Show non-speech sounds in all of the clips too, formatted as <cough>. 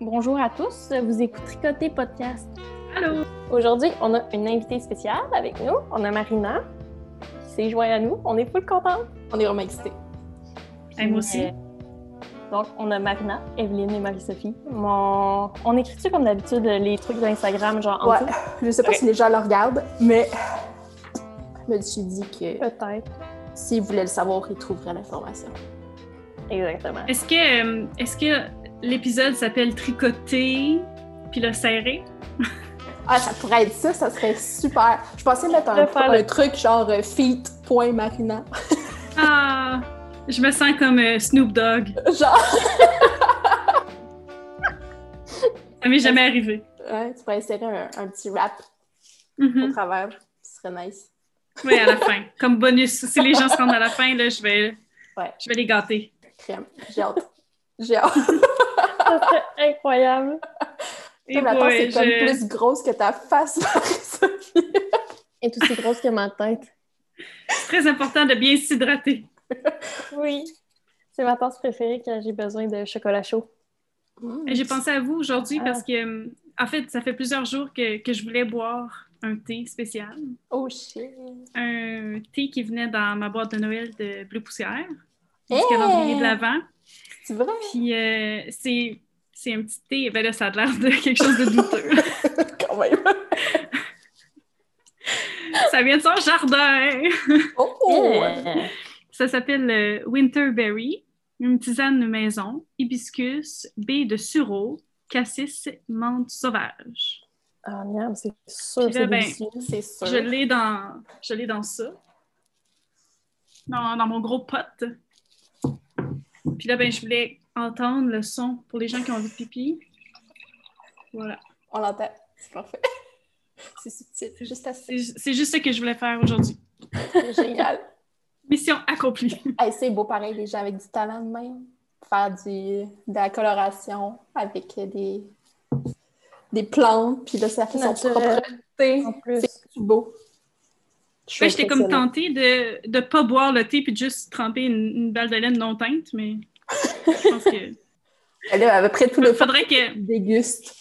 Bonjour à tous, vous écoutez Tricoter Podcast. Allô! Aujourd'hui, on a une invitée spéciale avec nous. On a Marina qui s'est jointe à nous. On est full contente. On est vraiment excités. Et moi aussi. Euh, donc, on a Marina, Evelyne et Marie-Sophie. Mon... On écrit-tu comme d'habitude les trucs d'Instagram, genre en Ouais. dessous? <laughs> Je sais pas si les gens le regardent, mais je me suis dit que Peut-être. s'ils voulaient le savoir, ils trouveraient l'information. Exactement. Est-ce que, euh, est-ce que l'épisode s'appelle Tricoter puis le serré? Ah, ça pourrait être ça, ça serait super. Je pensais mettre un, un le- truc genre euh, feet.marina. Ah! Je me sens comme euh, Snoop Dogg. genre, Ça m'est jamais arrivé. ouais, tu pourrais insérer un, un petit rap au Mhm. travers. Ce serait nice. Oui, à la fin. Comme bonus. Si les gens se rendent à la fin, là, je vais, Ouais. je vais les gâter. Crème. J'ai hâte. J'ai hâte. <laughs> Ça serait incroyable. Et <laughs> Comme la tasse boy, est comme plus grosse que ta face, <laughs> Marie-Sophie. Elle est aussi grosse que ma tête. C'est très important de bien s'hydrater. Oui. C'est ma tasse préférée quand j'ai besoin de chocolat chaud. Mm. Et J'ai pensé à vous aujourd'hui Ah. parce que, euh, en fait, ça fait plusieurs jours que, que je voulais boire un thé spécial. Oh shit. Un thé qui venait dans ma boîte de Noël de Bleu Poussière, du Hey! calendrier de l'Avent. C'est vrai? Puis euh, c'est c'est un petit thé, ben là, ça a l'air de quelque chose de douteux. <laughs> Quand même. ça vient de son jardin! Oh! Yeah. Ça s'appelle euh, Winterberry, une tisane maison, hibiscus, baie de sureau, cassis, menthe sauvage. Ah, miam, c'est sûr, là, c'est ben. C'est sûr. Je l'ai dans, je l'ai dans ça, dans, dans mon gros pot. Puis là, ben, je voulais entendre le son pour les gens qui ont envie de pipi. Voilà. On l'entend. C'est parfait. <laughs> C'est subtil. C'est juste assez. C'est c'est juste ce que je voulais faire aujourd'hui. Génial. <laughs> Mission accomplie. <laughs> Hey, c'est beau pareil, les gens avec du talent de même. Faire du, de la coloration avec des, des plantes, puis là, ça fait son propre thé. En plus. C'est tout beau. Je Ouais, J'étais comme tentée de ne pas boire le thé puis de juste tremper une, une balle de laine non teinte, mais je pense que. <laughs> Elle a à peu près tout le faudrait que. déguste.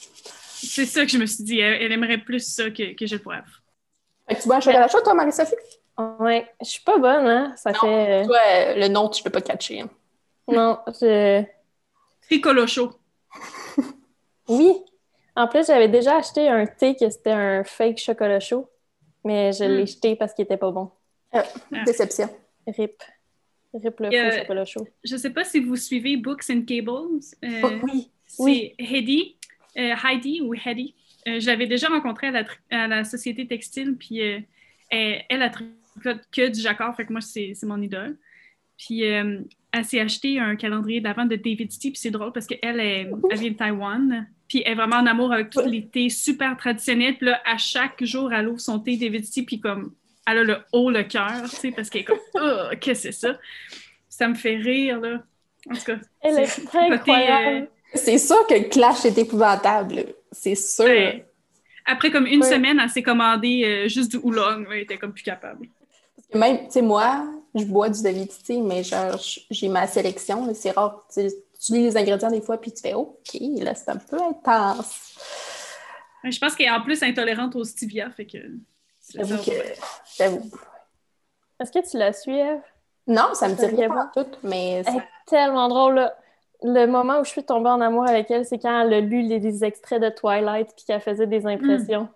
C'est ça que je me suis dit. Elle, elle aimerait plus ça que, que je le poivre. Fait que tu bois un chocolat chaud, toi, Marie-Sophie? Ouais, je suis pas bonne, hein? Ça Non. fait. Toi, euh, le nom, tu peux pas catcher. hein. Non, je. Tricolo chaud. <laughs> Oui. En plus, j'avais déjà acheté un thé que c'était un fake chocolat chaud, mais je l'ai Hmm. jeté parce qu'il était pas bon. Ah. Déception. Rip. Rip le Euh, faux chocolat chaud. Je sais pas si vous suivez Books and Cables. Euh, Oh, oui. c'est oui. Heidi, euh, Heidi ou Heidi. Euh, je l'avais déjà rencontrée à la, tri- à la société textile, puis euh, elle, elle a que du jacquard, fait que moi, c'est c'est mon idole. Puis euh, elle s'est acheté un calendrier d'avant de David Stee, puis c'est drôle parce qu'elle est- elle vient de Taïwan, puis elle est vraiment en amour avec tous les thés super traditionnels. Puis là, à chaque jour, elle ouvre son thé David Stee, puis comme elle a le haut le cœur, tu sais, parce qu'elle est comme <laughs> Oh, qu'est-ce que c'est ça? Ça me fait rire, là. En tout cas, Elle c'est est côté, incroyable. euh, C'est sûr que le clash est épouvantable. C'est sûr. Ouais. Après comme une Ouais. semaine, elle s'est commandé euh, juste du oolong. Elle était comme plus capable. Même, tu sais, moi, je bois du David Tea, mais j'ai ma sélection. C'est rare. Tu tu lis les ingrédients des fois, puis tu fais OK, là, c'est un peu intense. Mais Je pense qu'elle est en plus intolérante au stevia, fait que... c'est J'avoue ça. que. J'avoue. Est-ce que tu la suis, Eve? Non, ça me dit rien pas tout, mais ça- Elle est tellement drôle, là. Le moment où je suis tombée en amour avec elle, c'est quand elle a lu les, des extraits de Twilight puis qu'elle faisait des impressions.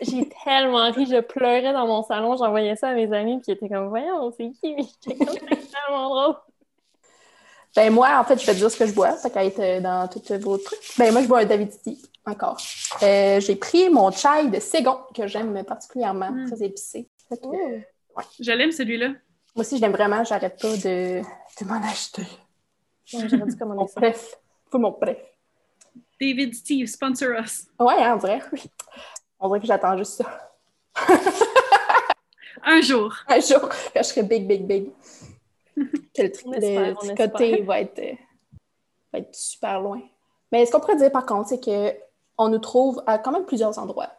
J'ai tellement ri, je pleurais dans mon salon, j'envoyais ça à mes amis puis ils étaient comme « Voyons, c'est qui? » Mais j'étais comme « C'est tellement drôle! Ben moi, en fait, je vais te dire ce que je bois, ça qu'à être euh, dans tous vos trucs. Ben moi, je bois un David Tea, encore. Euh, j'ai pris mon chai de Ségon, que j'aime particulièrement, Mm. très épicé. Que, Oh. Je l'aime, celui-là. Moi aussi, je l'aime vraiment, j'arrête pas de, de m'en acheter. Ouais, J'aurais dû Mon commander ça. préf. Faut mon préf. David Steve, sponsor us. Ouais, hein, on dirait, oui. On dirait que j'attends juste ça. <laughs> Un jour. Un jour, quand je serai big, big, big. Que <laughs> le, On on tricoté va être, euh, va être super loin. Mais ce qu'on pourrait dire, par contre, c'est qu'on nous trouve à quand même plusieurs endroits.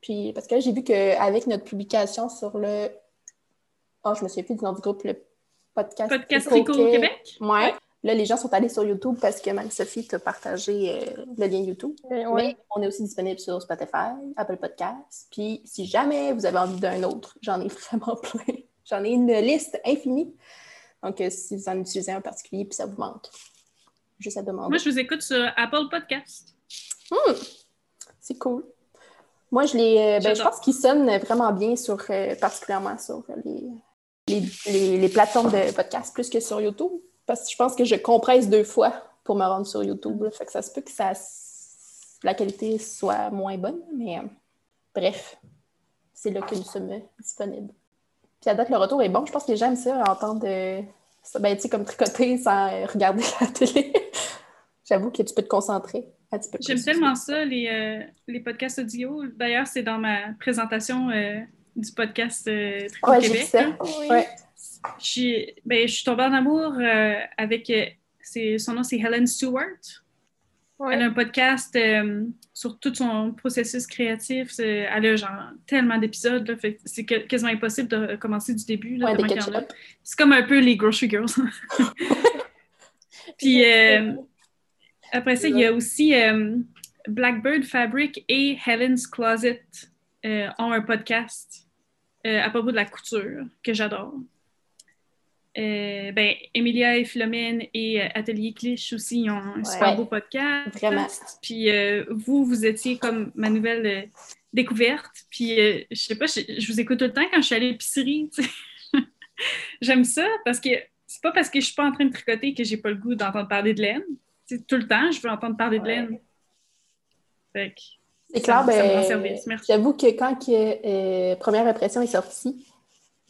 Puis, parce que là, j'ai vu qu'avec notre publication sur le... Oh, je me souviens plus du nom du groupe, le podcast... Podcast Trico Rico au Québec? Ouais. Là, les gens sont allés sur YouTube parce que Marie-Sophie t'a partagé euh, le lien YouTube. Euh. Mais on est aussi disponible sur Spotify, Apple Podcasts. Puis si jamais vous avez envie d'un autre, j'en ai <laughs> vraiment plein. J'en ai une liste infinie. Donc, euh, si vous en utilisez un particulier puis ça vous manque, juste à demander. Moi, je vous écoute sur Apple Podcast. Hmm, c'est cool. Moi, je les, euh, ben, je pense qu'ils sonnent vraiment bien sur, particulièrement sur les, les, les- les plateformes de podcast plus que sur YouTube. Parce que je pense que je compresse deux fois pour me rendre sur YouTube. là. Fait que ça se peut que ça, la qualité soit moins bonne, mais euh, bref, c'est là que nous sommes euh, disponibles. Puis à date, le retour est bon. Je pense que les gens aiment ça, entendre euh, ça, ben, tu sais, comme tricoter sans euh, regarder la télé. <laughs> J'avoue que tu peux te concentrer un petit peu plus. J'aime tellement ça, les, euh, les podcasts audio. D'ailleurs, c'est dans ma présentation euh, du podcast euh, Tricot Ouais, Québec. ça. là. Oui. Ouais. Je suis, ben, je suis tombée en amour euh, avec. euh, c'est- son nom, c'est Helen Stewart. Ouais. Elle a un podcast euh, sur tout son processus créatif. Elle a genre tellement d'épisodes. C'est quasiment impossible de commencer du début. Ouais. C'est comme un peu les Grocery Girls. <laughs> <laughs> Puis euh, après ça, il y a aussi euh, Blackbird Fabric et Helen's Closet ont un podcast à propos de la couture que j'adore. Euh, ben, Emilia et Philomène et euh, Atelier Cliche aussi ils ont un super beau podcast. Vraiment. Puis euh, vous, vous étiez comme ma nouvelle euh, découverte. Puis je sais pas, je, vous écoute tout le temps quand je suis à l'épicerie. <laughs> J'aime ça parce que c'est pas parce que je suis pas en train de tricoter que j'ai pas le goût d'entendre parler de laine. Tout le temps, je veux entendre parler de laine. Fait que C'est clair, ben, service. Merci. j'avoue que quand que, Première Impression est sortie,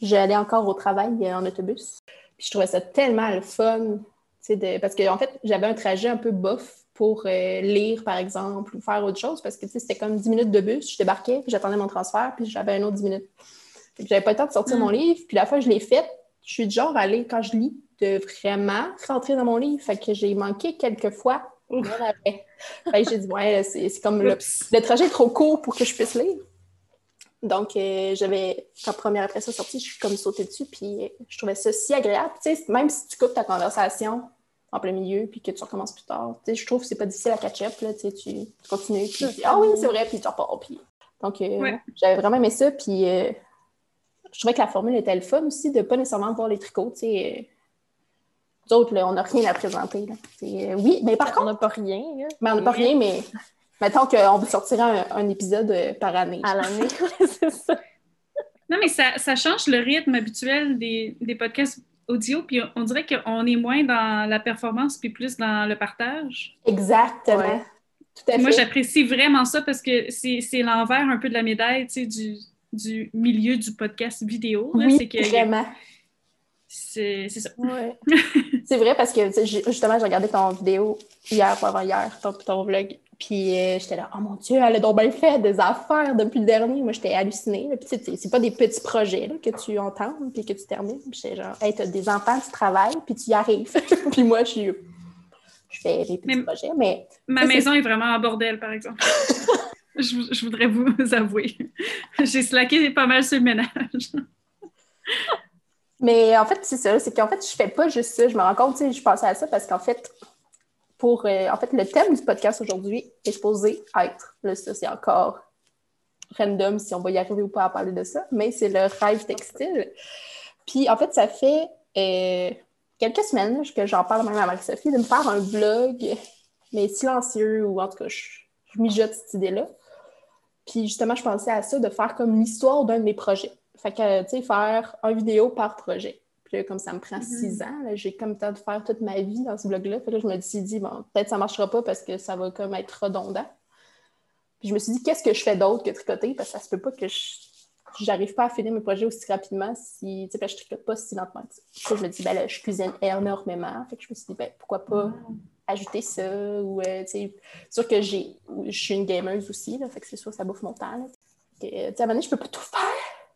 j'allais encore au travail euh, en autobus. Puis je trouvais ça tellement le fun, de... parce qu'en en fait, j'avais un trajet un peu bof pour euh, lire, par exemple, ou faire autre chose, parce que tu sais, c'était comme 10 minutes de bus, je débarquais, puis j'attendais mon transfert, puis j'avais un autre 10 minutes. Que j'avais pas le temps de sortir Mm. mon livre, puis la fois que je l'ai faite, je suis du genre à aller, quand je lis, de vraiment rentrer dans mon livre. Fait que j'ai manqué quelques fois. Fait que j'ai dit, ouais, c'est comme le le trajet est trop court pour que je puisse lire. Donc, euh, j'avais, quand première impression sortie, je suis comme sautée dessus, puis euh, je trouvais ça si agréable. Tu sais, même si tu coupes ta conversation en plein milieu, puis que tu recommences plus tard, tu sais, je trouve que c'est pas difficile à catch-up, là, tu sais, tu tu continues, puis ah oui, ça. c'est vrai, puis tu repars, puis... Donc, euh, Ouais. j'avais vraiment aimé ça, puis euh, je trouvais que la formule était le fun aussi, de pas nécessairement voir les tricots, tu sais... nous autres, là, on n'a rien à présenter. Là. Oui, mais par On contre, n'a pas rien là, mais on n'a pas rien, mais mettons qu'on vous sortira un, un épisode euh, par année. à l'année. <laughs> C'est ça. Non, mais ça, ça change le rythme habituel des, des podcasts audio, puis on dirait qu'on est moins dans la performance, puis plus dans le partage. Exactement. Ouais. Tout à Moi, fait. j'apprécie vraiment ça parce que c'est c'est l'envers un peu de la médaille, tu sais, du, du milieu du podcast vidéo. là. Oui, que vraiment. c'est c'est ça. Ouais. <laughs> C'est vrai parce que justement, j'ai regardé ton vidéo hier ou avant-hier, ton, ton vlog. Puis euh, j'étais là, oh mon Dieu, elle a donc bien fait des affaires depuis le dernier. Moi, j'étais hallucinée. là. Puis c'est- pas des petits projets là, que tu entends puis que tu termines. Puis j'étais genre, hey, t'as des enfants, tu travailles, puis tu y arrives. <laughs> puis moi, je suis. Je fais des petits Mais- projets, mais Ma maison est vraiment en bordel, par exemple. <laughs> je, vou- je voudrais vous <laughs> avouer. J'ai slacké pas mal sur le ménage. Mais en fait, c'est ça, c'est qu'en fait, je fais pas juste ça. Je me rends compte, tu sais, je pensais à ça parce qu'en fait, pour euh, en fait, le thème du podcast aujourd'hui est supposé être, là, ça, c'est encore random si on va y arriver ou pas à parler de ça, mais c'est le rêve textile. Puis en fait, ça fait euh, quelques semaines que j'en parle même à Marie-Sophie de me faire un vlog, mais silencieux, ou en tout cas, je, je mijote cette idée-là. Puis justement, je pensais à ça, de faire comme l'histoire d'un de mes projets. Fait que, tu sais, faire une vidéo par projet. Puis là, comme ça me prend Mhm. six ans, j'ai comme le temps de faire toute ma vie dans ce blog-là. Fait que là, je me suis dit, bon, peut-être ça marchera pas parce que ça va comme être redondant. Puis je me suis dit, qu'est-ce que je fais d'autre que tricoter? Parce que ça se peut pas que je j'arrive pas à finir mes projets aussi rapidement si, tu sais, je tricote pas si lentement. je me dis, ben là, je cuisine énormément. Fait que je me suis dit, ben pourquoi pas ajouter ça ou, euh, tu sais, sûr que j'ai, je suis une gameuse aussi, là, fait que c'est sûr que ça bouffe mon temps, là. Sais, à un moment donné, je peux pas tout faire.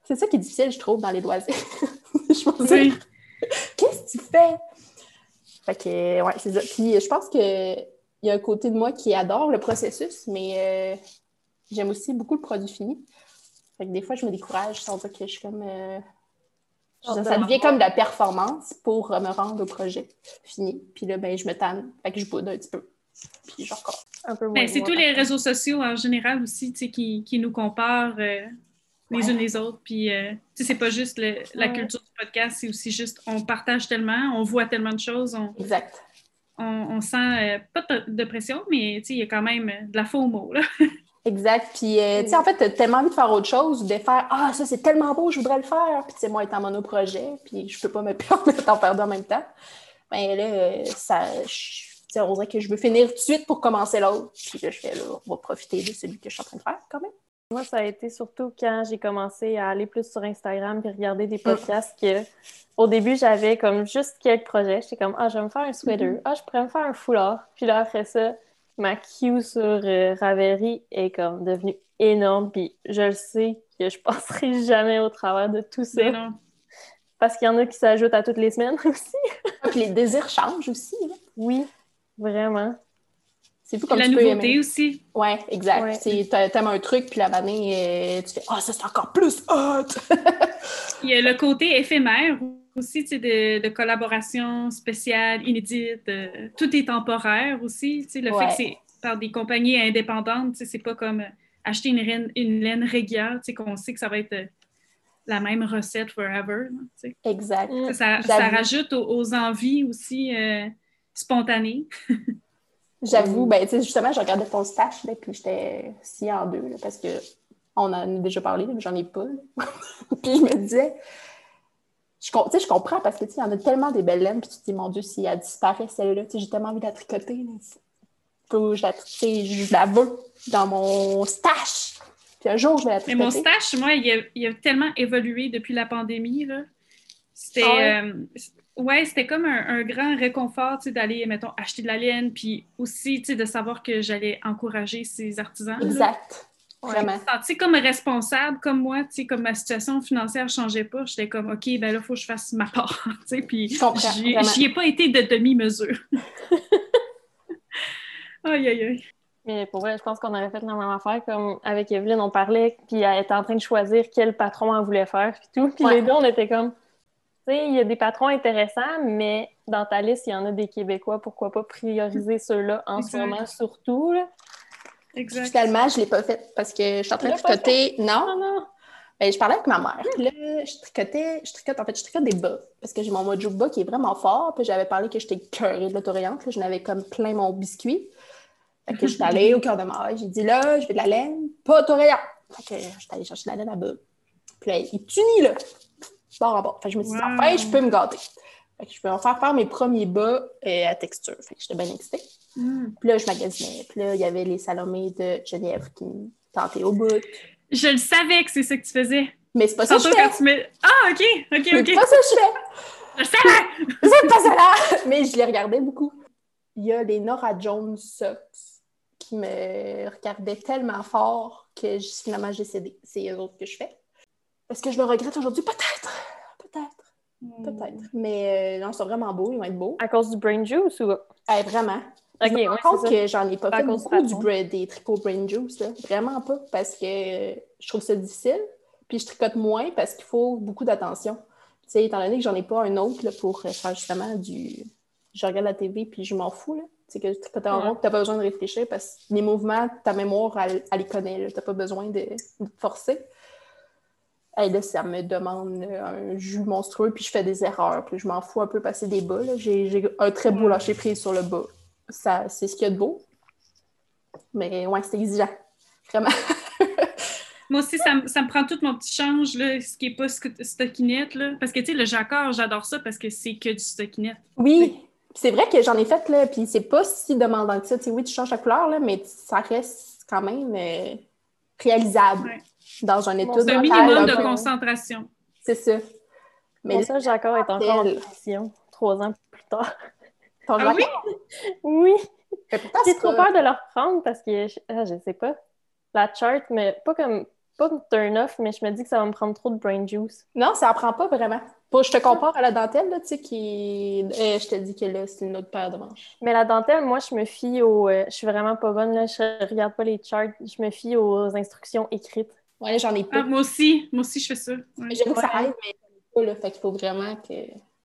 C'est ça qui est difficile, je trouve, dans les loisirs. <laughs> je me dis, Oui. qu'est-ce que tu fais? Fait que, ouais, c'est ça. Puis je pense qu'il y a un côté de moi qui adore le processus, mais euh, j'aime aussi beaucoup le produit fini. Fait que des fois, je me décourage sans dire que je suis comme. euh, Ça, ça devient comme de la performance pour me rendre au projet fini. Puis là, ben, je me tanne. Fait que je boude un petit peu. Puis je recommence. Un peu moins. Ben, c'est tous les réseaux sociaux en général aussi tu sais, qui, qui nous comparent euh, les Ouais. unes les autres. Puis, euh, tu sais, c'est pas juste le- la culture du podcast, c'est aussi juste on partage tellement, on voit tellement de choses, on, Exact. on, on sent euh, pas de, pression, mais tu sais, il y a quand même euh, de la FOMO. Là. <laughs> Exact. Puis, euh, tu sais, en fait, t'as tellement envie de faire autre chose, de faire Ah, ça, c'est tellement beau, je voudrais le faire. Puis, tu sais, moi, étant monoprojet, puis je peux pas me <laughs> permettre d'en faire deux en même temps. Ben là, ça. je- Tu sais, on dirait que je veux finir tout de suite pour commencer l'autre. Puis là, je fais là, on va profiter de celui que je suis en train de faire quand même. Moi, ça a été surtout quand j'ai commencé à aller plus sur Instagram puis regarder des podcasts que au début, j'avais comme juste quelques projets. J'étais comme, ah, je vais me faire un sweater. Mm-hmm. Ah, je pourrais me faire un foulard. Puis là, après ça, ma queue sur euh, Ravelry est comme devenue énorme. Puis je le sais que je <laughs> passerai jamais au travers de tout ça. Non. Parce qu'il y en a qui s'ajoutent à toutes les semaines <laughs> aussi. Ah, Puis les désirs changent aussi. là. Oui, vraiment. C'est Puis comme la tu peux nouveauté aimer. aussi. Ouais, exact. Ouais. Tu T'aimes un truc, puis la année, euh, tu fais Ah, ça, c'est encore plus hot! <laughs> Il y a le côté éphémère aussi, tu sais, de, de collaboration spéciale, inédite. euh, tout est temporaire aussi. Tu sais, le Ouais. fait que c'est par des compagnies indépendantes, tu sais, c'est pas comme euh, acheter une, laine- une laine régulière, tu sais, qu'on sait que ça va être la même recette forever. tu sais. exact. Ça, ça, rajoute aux, aux envies aussi euh, spontanées. <laughs> J'avoue, ben, tu sais, justement, je regardais ton stash, là, puis j'étais sciée en deux, là, parce que on en a déjà parlé, mais j'en ai pas. <laughs> puis je me disais, je, com- tu sais, je comprends parce que, tu il y en a tellement des belles laines, puis tu te dis, mon Dieu, si elle disparaît, celle-là, tu j'ai tellement envie de la tricoter, là. Faut que je la, je la veux dans mon stash. Puis un jour, je vais la Mais tricoter. mon stash, moi, il a, il a tellement évolué depuis la pandémie. là. C'était Ah euh, ouais, c'était comme un, un grand réconfort tu sais, d'aller, mettons, acheter de la laine, puis aussi tu sais, de savoir que j'allais encourager ces artisans. Exact. Ouais. Vraiment. Je me sentais comme responsable, comme moi, tu sais, comme ma situation financière ne changeait pas, j'étais comme, OK, ben là, il faut que je fasse ma part. <laughs> tu sais, Puis j'y ai pas été de demi-mesure. <laughs> aïe, aïe, aïe. Mais pour vrai, je pense qu'on aurait fait la même affaire. Comme avec Evelyne, on parlait, puis elle était en train de choisir quel patron elle voulait faire, puis tout. Puis Ouais. les deux, on était comme, il y a des patrons intéressants, mais dans ta liste, il y en a des Québécois. Pourquoi pas prioriser ceux-là en ce moment, surtout? Là. Exact. Finalement, je ne l'ai pas fait parce que je suis en train de tricoter. Non, Non, non. Ben, je parlais avec ma mère. Puis là, je tricotais, je tricote, en fait, je tricote des bas. Parce que j'ai mon mojo bas qui est vraiment fort. Puis j'avais parlé que j'étais cœurée de l'autoriante. là. Je n'avais comme plein mon biscuit. Fait que j'étais allée au cœur de maille. J'ai dit là, je veux de la laine, pas autoriante. Fait que j'étais allée chercher de la laine à bas. Puis là, il est uni, là. Bord en bord. Fait que je me suis dit, Wow. enfin, je peux me gâter. Fait que je peux en faire faire mes premiers bas euh, à texture. Fait que j'étais bien excitée. Mm. Puis là, je magasinais. Puis là, il y avait les salomés de Genève qui me tentaient au bout. Je le savais que c'est ça que tu faisais. Mais c'est pas ça que je fais. quand tu me. Ah, OK, OK, C'est OK. pas ça que je fais. Je savais! <laughs> C'est pas ça là! Mais je les regardais beaucoup. Il y a les Nora Jones Socks qui me regardaient tellement fort que je- finalement j'ai cédé. C'est eux autres que je fais. Est-ce que je le regrette aujourd'hui? Peut-être! Peut-être, peut-être. Mais euh, non, c'est vraiment beau, ils vont être beaux. À cause du brain juice ou? Eh, vraiment. Ok, je me rends ouais, compte que j'en ai pas fait beaucoup du bra- des tricots brain juice. Là. Vraiment pas, parce que je trouve ça difficile. Puis je tricote moins parce qu'il faut beaucoup d'attention. Tu sais, étant donné que j'en ai pas un autre là, pour euh, faire justement du... Je regarde la TV puis je m'en fous. Là. C'est que tricoter en Ouais. rond, t'as pas besoin de réfléchir parce que les mouvements, ta mémoire, elle, elle les connaît. là. T'as pas besoin de, de te forcer. Hey, là, ça me demande là, un jus monstrueux, puis je fais des erreurs, puis je m'en fous un peu passer des bas. J'ai un très beau Ouais. lâcher prise sur le bas. Ça, c'est ce qu'il y a de beau. Mais ouais, c'est exigeant. Vraiment. <laughs> Moi aussi, ça, me- ça me prend tout mon petit change, là, ce qui n'est pas stockinette. Là. Parce que, tu sais, le jacquard, j'adore ça parce que c'est que du stockinette. Oui, c'est vrai que j'en ai fait, là, puis c'est pas si demandant que ça. Tu sais, oui, tu changes la couleur, là, mais ça reste quand même euh, réalisable Ouais. Dans un C'est C'est un minimum de concentration. C'est ça. Mais ça, Jacques est encore en trois ans plus tard. ton Ah oui? Oui, j'ai trop peur de le reprendre parce que, je, ah, je sais pas, la chart, mais pas comme, pas de turn-off, mais je me dis que ça va me prendre trop de brain juice. Non, ça apprend pas vraiment. Pour, je te compare à la dentelle, là, tu sais, qui... euh, je te dis que là, c'est une autre paire de manches. Mais la dentelle, moi, je me fie au... euh, je suis vraiment pas bonne, là, je regarde pas les charts, je me fie aux instructions écrites. Ouais, j'en ai Ah, pas. moi aussi, moi aussi, je fais ça. Ouais. Que ça aide, mais j'en ai pas, là. Fait qu'il faut vraiment que.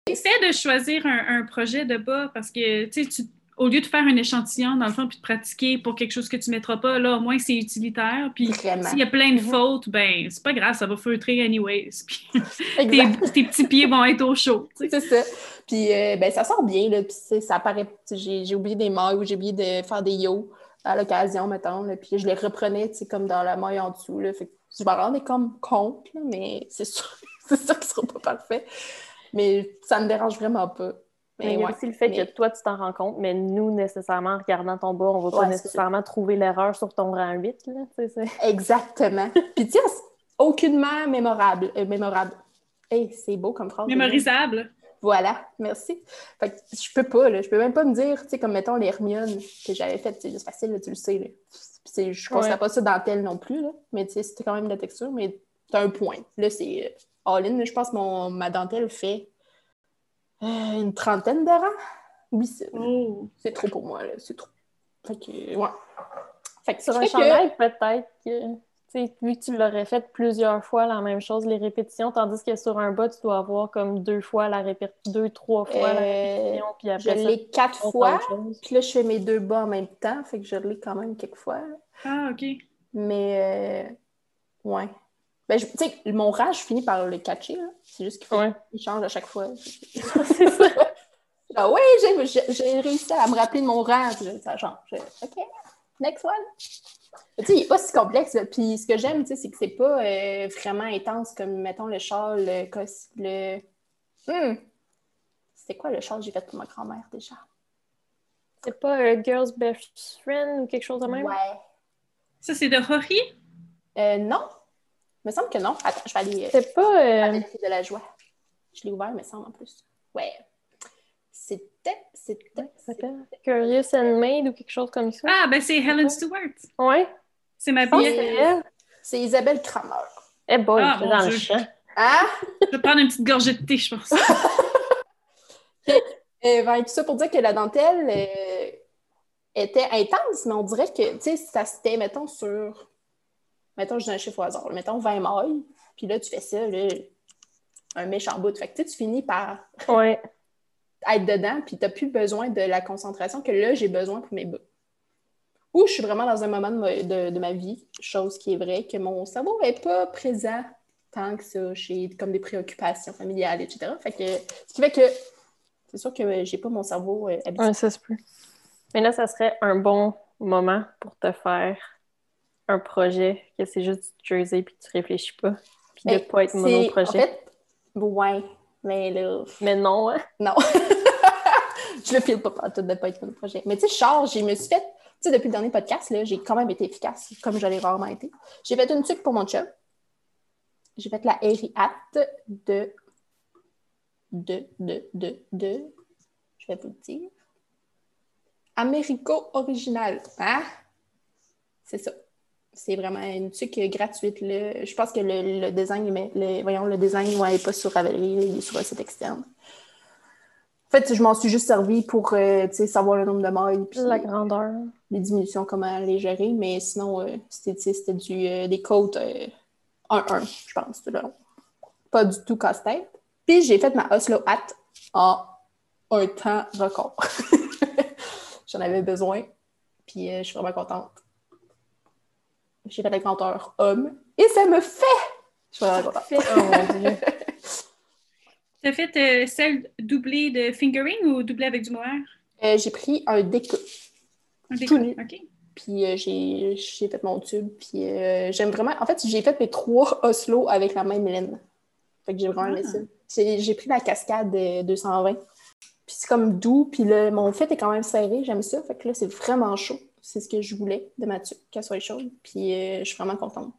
Essaie de choisir un, un projet de bas parce que, tu sais, tu au lieu de faire un échantillon, dans le fond, puis de pratiquer pour quelque chose que tu ne mettras pas, là, au moins, c'est utilitaire. Puis s'il y a plein de mhm. fautes, ben c'est pas grave, ça va feutrer anyways. <laughs> Puis tes, petits pieds vont être au chaud. C'est ça. Puis euh, ben, ça sort bien, là, puis ça paraît... J'ai oublié des mailles ou j'ai oublié de faire des yo à l'occasion, mettons, là, puis je les reprenais, tu sais, comme dans la maille en dessous, là. Fait je me rendais comme compte, là, mais c'est sûr, <laughs> c'est sûr qu'ils ne seront pas parfaits. Mais ça ne me dérange vraiment pas. Mais il y a aussi le fait que toi, tu t'en rends compte, mais nous, nécessairement, en regardant ton bas, on ne va pas nécessairement trouver l'erreur sur ton rang 8. Là, <laughs> Exactement. Puis tiens, aucunement mémorable. Euh, mémorable. Hey, c'est beau comme phrase. Mémorisable. Voilà, merci. Fait que je peux pas, là, je peux même pas me dire, tu sais, comme mettons l'Hermione que j'avais faite, c'est facile, tu le sais. Là. Je ne considère pas ça dentelle non plus, là, mais c'était quand même de la texture, mais as un point. Là, c'est all-in. Je pense que mon, ma dentelle fait euh, une trentaine de rangs. Oui, oh. c'est trop pour moi, là. C'est trop. Fait que, ouais. Fait que sur un chandail, peut-être que, vu que tu l'aurais fait plusieurs fois la même chose, les répétitions, tandis que sur un bas, tu dois avoir comme deux fois la répétition, deux, trois fois la euh, répétition, puis après Je l'ai quatre fois, puis là, je fais mes deux bas en même temps, fait que je l'ai quand même quelques fois. Ah, OK. Mais, euh, ouais. Ben, tu sais, mon rage, je finis par le catcher. C'est juste qu'il faut qu'il change à chaque fois. <laughs> c'est ça. <laughs> Ah, oui, j'ai réussi à me rappeler de mon rage. Ça change. OK, next one. Tu sais, il n'est pas si complexe. Puis ce que j'aime, c'est que c'est pas euh, vraiment intense comme, mettons, le châle, le... le... Hmm. C'était quoi le châle que j'ai fait pour ma grand-mère déjà? C'est pas un Girl's Best Friend ou quelque chose de même? Ouais. Ça, c'est de Rory? Euh, non. Il me semble que non. Attends, je vais aller. Euh, c'est pas. Euh... de la joie. Je l'ai ouvert, il me semble en plus. Ouais. C'était. Curious and Made ou quelque chose comme ça. Ah, ben c'est Helen Stewart. Ouais. C'est ma bière. C'est Isabelle Kramer. Eh boy, ah, dans le champ. Ah! Je vais prendre une petite gorgée de thé, je pense. <laughs> Et ben, tout ça pour dire que la dentelle euh, était intense, mais on dirait que, tu sais, ça c'était, mettons, sur mettons, je dis un chiffre au hasard, mettons 20 mailles, puis là, tu fais ça, là, un méchant bout. Fait que tu finis par être dedans, puis tu n'as plus besoin de la concentration que là, j'ai besoin pour mes bouts. Ou je suis vraiment dans un moment de ma, vie, chose qui est vraie, que mon cerveau n'est pas présent tant que ça, j'ai comme des préoccupations familiales, etc. Fait que, ce qui fait que c'est sûr que j'ai pas mon cerveau euh, habitué. Ouais, ça se peut. Mais là, ça serait un bon moment pour te faire un projet, que c'est juste du jersey puis tu réfléchis pas, puis de ben, pas être mono-projet. En fait, ouais, mais là... Mais non, hein? Non. <laughs> je le file pas tout de pas être mono-projet. Mais tu sais, charge, je me suis fait... Tu sais, depuis le dernier podcast, là, j'ai quand même été efficace, comme j'allais rarement été. J'ai fait une tuque pour mon chum. J'ai fait la Harry de... De, de, de, de... Je vais vous le dire. Américo original. Hein? C'est ça c'est vraiment une tuque gratuite. Là. Je pense que le, design, le, voyons, le design n'est pas sur Ravelry, il est sur un site externe. En fait, je m'en suis juste servi pour euh, savoir le nombre de mailles. la grandeur. Les diminutions, comment les gérer. Mais sinon, euh, c'était euh, des côtes 1-1, je pense, Pas du tout casse-tête. Puis j'ai fait ma Oslo Hat en un temps record. <laughs> J'en avais besoin. Puis je suis vraiment contente j'ai fait la grandeur homme et ça me fait! Je suis vraiment contente. Oh mon Dieu! <laughs> Fait euh, celle doublée de fingering ou doublée avec du mohair? Euh, j'ai pris un déco. Un déco, OK. Puis euh, j'ai fait mon tube. Puis j'aime vraiment. En fait, j'ai fait mes trois <laughs> Oslo avec la même laine. Fait que j'ai vraiment aimé ah. ça. J'ai pris la cascade 220. Puis c'est comme doux. Puis le, mon fait est quand même serré. J'aime ça. Fait que là, c'est vraiment chaud c'est ce que je voulais de ma tuque, qu'elle soit chaude. Puis euh, je suis vraiment contente.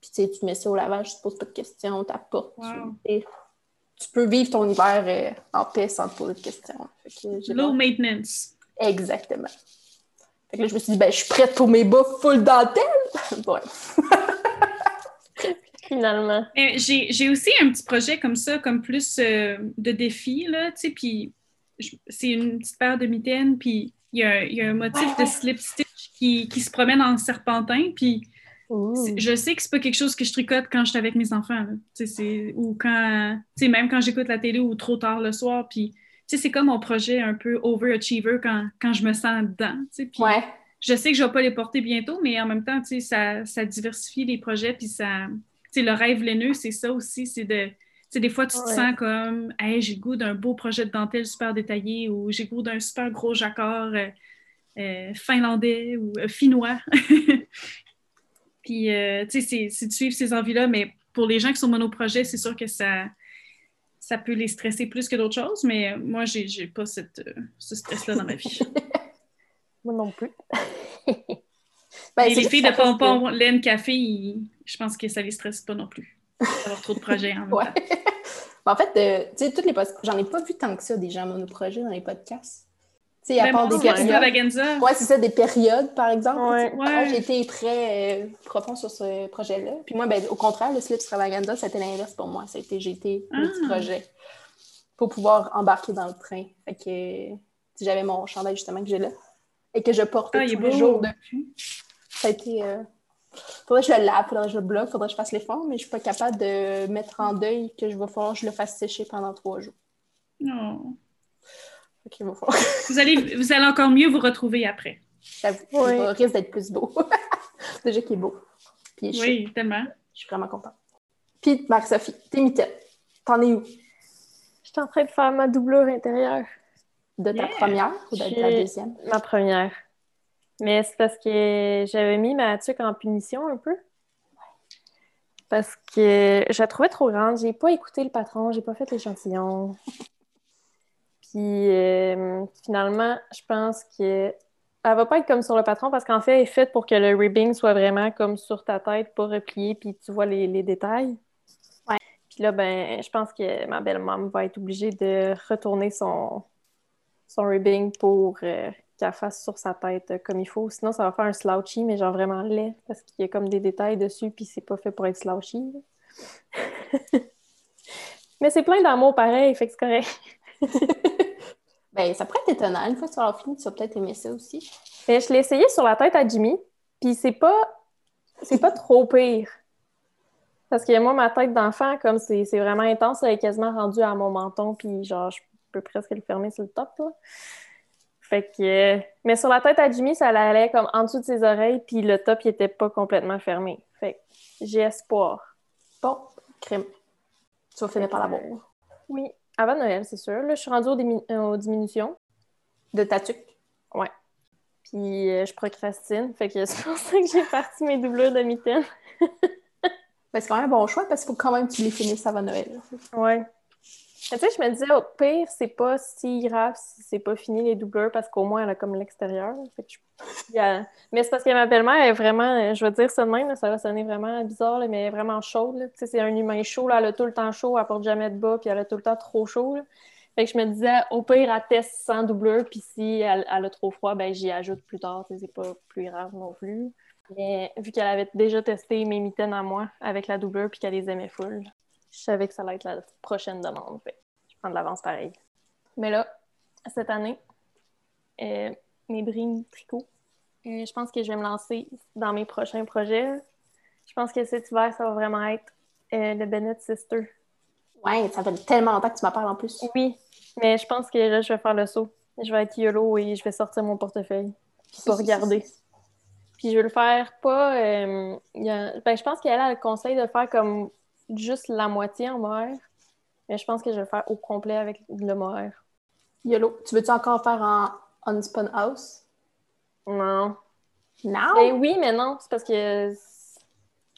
Puis tu sais, tu mets ça au lavage, tu te poses pas de questions, tu apportes. Tu, tu peux vivre ton hiver euh, en paix sans te poser de questions. Low maintenance. Exactement. Fait que là, je me suis dit, ben, je suis prête pour mes bas full dentelle. ouais. <laughs> <laughs> Finalement. J'ai aussi un petit projet comme ça, comme plus euh, de défi, là, tu sais, puis c'est une petite paire de mitaines, puis il y, a, un motif de slip stitch qui, se promène en serpentin, puis je sais que c'est pas quelque chose que je tricote quand je suis avec mes enfants. Ou quand, même quand j'écoute la télé ou trop tard le soir. Puis, c'est comme mon projet un peu overachiever quand, quand je me sens dedans. Puis, ouais. Je sais que je vais pas les porter bientôt, mais en même temps, ça, ça diversifie les projets. Puis, ça, le rêve laineux, c'est ça aussi. C'est de. des fois, tu te sens comme hey, j'ai le goût d'un beau projet de dentelle super détaillé ou j'ai le goût d'un super gros jacquard euh, euh, finlandais ou euh, finnois. <laughs> Puis, euh, tu sais, c'est de suivre ces envies-là, mais pour les gens qui sont monoprojets, c'est sûr que ça, ça peut les stresser plus que d'autres choses, mais moi, j'ai n'ai pas cette, ce stress-là dans ma vie. <laughs> moi non plus. <laughs> ben, Et les filles de pompon, laine, café, je pense que ça les stresse pas non plus d'avoir trop de projets en même ouais. en fait, euh, tu sais, toutes les j'en ai pas vu tant que ça des gens monoprojets dans les podcasts sais, à part des périodes. Ouais, c'est ça, des périodes, par exemple. Ouais. J'ai été très euh, profond sur ce projet-là. Puis moi, ben, au contraire, le Slip Extravaganza, c'était l'inverse pour moi. C'était, j'ai été ah. petit projet pour pouvoir embarquer dans le train. Fait que j'avais mon chandail justement que j'ai là et que je porte ah, tous les jours depuis. Ça a été. Euh... Faudrait que je le lave, faudrait que je le bloque, faudrait que je fasse l'effort, mais je suis pas capable de mettre en deuil que je vais falloir que je le fasse sécher pendant trois jours. Non vous, allez, vous allez encore mieux vous retrouver après. Ça risque d'être plus beau. <laughs> Déjà qu'il est beau. oui, tellement. Je suis vraiment contente. Puis, Marie-Sophie, tes mitaines, t'en es où? Je suis en train de faire ma doublure intérieure. De ta première ou de ta deuxième? Ma première. Mais c'est parce que j'avais mis ma tuque en punition un peu. Parce que je la trouvais trop grande. J'ai pas écouté le patron, j'ai pas fait l'échantillon. Puis euh, finalement, je pense que elle va pas être comme sur le patron parce qu'en fait, elle est faite pour que le ribbing soit vraiment comme sur ta tête, pas replié, puis tu vois les, détails. Ouais. Puis là, ben, je pense que ma belle-maman va être obligée de retourner son, son ribbing pour euh, qu'elle fasse sur sa tête comme il faut. Sinon, ça va faire un slouchy, mais genre vraiment laid parce qu'il y a comme des détails dessus, puis c'est pas fait pour être slouchy. <laughs> mais c'est plein d'amour pareil, fait que c'est correct. <laughs> ben, ça pourrait être étonnant. Une fois que tu vas fini, tu vas peut-être aimer ça aussi. Ben, je l'ai essayé sur la tête à Jimmy, puis c'est pas c'est pas trop pire. Parce que moi, ma tête d'enfant, comme c'est vraiment intense, elle est quasiment rendue à mon menton, puis genre, je peux presque le fermer sur le top, là. Fait que... Mais sur la tête à Jimmy, ça allait comme en dessous de ses oreilles, puis le top, il était pas complètement fermé. Fait que j'ai espoir. Bon, crème. Tu vas finir par l'avoir. Oui. Avant Noël, c'est sûr. Là, je suis rendue euh, aux, diminutions. De ta tuque? Ouais. Puis euh, je procrastine. Fait que <laughs> c'est pour ça que j'ai parti mes doublures de mitaines. <laughs> ben, c'est quand même un bon choix parce qu'il faut quand même que tu les finisses avant Noël. Ouais. Tu sais, je me disais, au pire, c'est pas si grave si c'est pas fini les doubleurs parce qu'au moins elle a comme l'extérieur. Mais c'est parce que ma belle-mère est vraiment, je vais dire ça de même, ça va sonner vraiment bizarre, mais elle est vraiment chaude. Tu sais, c'est un humain chaud, là, elle a tout le temps chaud, elle porte jamais de bas, puis elle a tout le temps trop chaud. Fait que je me disais, au pire, elle teste sans doubleur, puis si elle, a trop froid, ben j'y ajoute plus tard. C'est pas plus grave non plus. Mais vu qu'elle avait déjà testé mes mitaines à moi avec la doubleur, puis qu'elle les aimait full, je savais que ça allait être la prochaine demande. je prends de l'avance pareil. Mais là, cette année, euh, mes brines tricot, euh, je pense que je vais me lancer dans mes prochains projets. Je pense que cet hiver, ça va vraiment être euh, le Bennett Sister. Ouais, ça fait tellement longtemps que tu m'en parles en plus. Oui, mais je pense que là, je vais faire le saut. Je vais être YOLO et je vais sortir mon portefeuille. Pas regarder. Puis je vais le faire pas. ben, je pense qu'elle a le conseil de faire comme juste la moitié en mohair. Mais je pense que je vais le faire au complet avec le mohair. Yolo, tu veux-tu encore faire en Unspun House? Non. Non? Ben oui, mais non. C'est parce que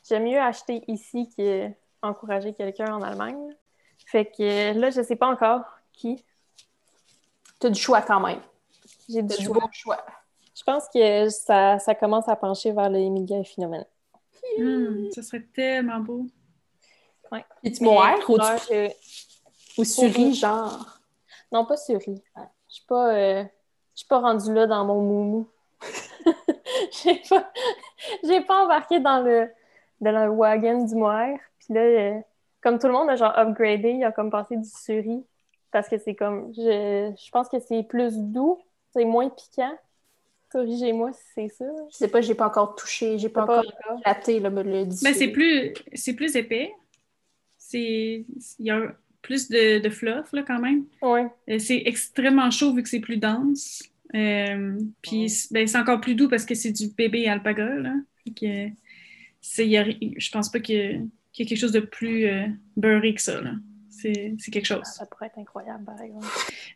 j'aime mieux acheter ici qu'encourager quelqu'un en Allemagne. Fait que là, je sais pas encore qui. Tu as du choix quand même. J'ai du choix. choix. Je pense que ça, ça, commence à pencher vers les médias phénomènes. Hmm, ce serait tellement beau. Ouais. Ou, tu... ou suri, genre? Non, pas suri. Je suis pas, euh... suis pas rendue là dans mon moumou. <laughs> j'ai pas... pas embarqué dans le, dans le wagon du moire. Puis là, euh, comme tout le monde a genre upgradé, il a comme passé du suri. Parce que c'est comme... Je, je pense que c'est plus doux, c'est moins piquant. Corrigez-moi si c'est ça. Je sais pas, j'ai pas encore touché, j'ai pas, Pas encore encore? gratté le, le Ben, diffus. c'est plus, c'est plus épais. C'est, il y a plus de, de fluff, là, quand même. Ouais. Euh, C'est extrêmement chaud vu que c'est plus dense. Euh, Puis c'est- ben, c'est encore plus doux parce que c'est du bébé alpaga, là. Que y a je pense pas qu'il y, qu'il y a quelque chose de plus euh, beurré que ça, là. C'est c'est quelque chose. Ça pourrait être incroyable, par exemple.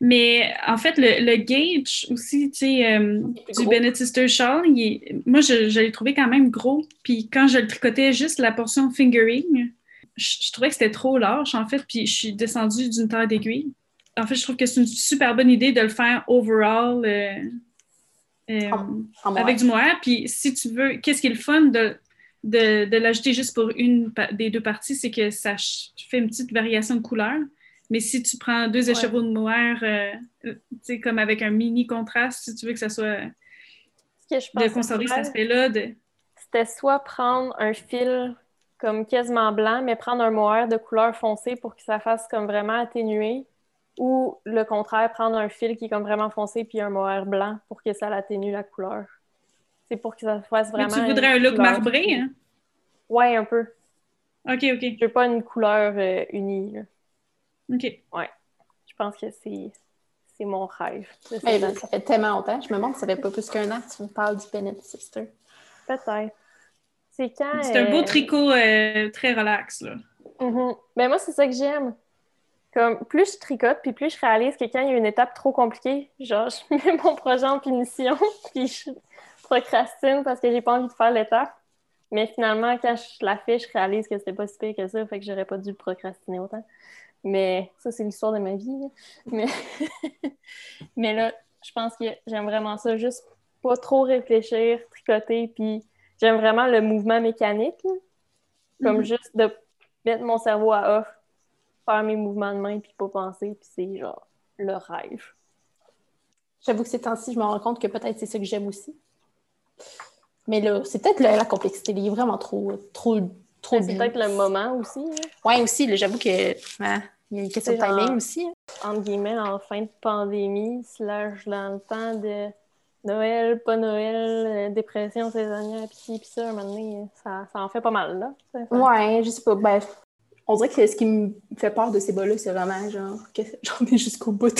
Mais en fait, le, le gauge aussi, tu sais, euh, du. Bennett Sister Shawl, il est- moi, je, je l'ai trouvé quand même gros. Puis quand je le tricotais juste la portion fingering, je, je trouvais que c'était trop large, en fait. Puis je suis descendue d'une taille d'aiguille. En fait, je trouve que c'est une super bonne idée de le faire overall euh, euh, En avec du mohair. Puis si tu veux, qu'est-ce qui est le fun de, de, de l'ajouter juste pour une des deux parties, c'est que ça fait une petite variation de couleur. Mais si tu prends deux Ouais. écheveaux de mohair, euh, tu sais, comme avec un mini contraste, si tu veux que ça soit que je de conserver cet aspect-là, de... C'était soit prendre un fil comme quasiment blanc, mais prendre un mohair de couleur foncée pour que ça fasse comme vraiment atténué, ou le contraire, prendre un fil qui est comme vraiment foncé puis un mohair blanc pour que ça l'atténue la couleur. C'est pour que ça fasse Mais vraiment. tu voudrais un look couleur. marbré, hein? Ouais, un peu. OK, OK, Je veux pas une couleur euh, unie. là. OK. Je pense que c'est c'est mon rêve. ça fait tellement longtemps. Je me demande si ça fait pas plus qu'un an que tu me parles du Bennett Sister. Peut-être. C'est quand. C'est un beau euh, tricot euh, très relax, là. Mhm. Ben moi, c'est ça que j'aime. Comme plus je tricote, puis plus je réalise que quand il y a une étape trop compliquée, genre je <laughs> mets mon projet en punition, <laughs> puis je procrastine parce que j'ai pas envie de faire l'étape. Mais finalement, quand je la fais, je réalise que c'était pas si pire que ça, fait que j'aurais pas dû procrastiner autant. Mais ça, c'est l'histoire de ma vie. Mais... <laughs> Mais là, je pense que j'aime vraiment ça, juste pas trop réfléchir, tricoter, puis j'aime vraiment le mouvement mécanique. là. Comme Mhm. juste de mettre mon cerveau à off, faire mes mouvements de main, puis pas penser, puis c'est genre le rêve. J'avoue que ces temps-ci, je me rends compte que peut-être c'est ça que j'aime aussi. Mais là, c'est peut-être la, complexité. Il est vraiment trop, trop, trop C'est peut-être le moment aussi, là. Ouais, aussi, j'avoue que hein, il y a une question de timing aussi. hein. entre guillemets, en fin de pandémie, slash dans le temps de Noël, pas Noël, euh, dépression saisonnière, pis ci, pis ça, un moment donné, ça, ça en fait pas mal, là. Ouais, je sais pas. Ben, on dirait que ce qui me fait peur de ces bas-là, c'est vraiment genre que <laughs> j'en ai jusqu'au bout.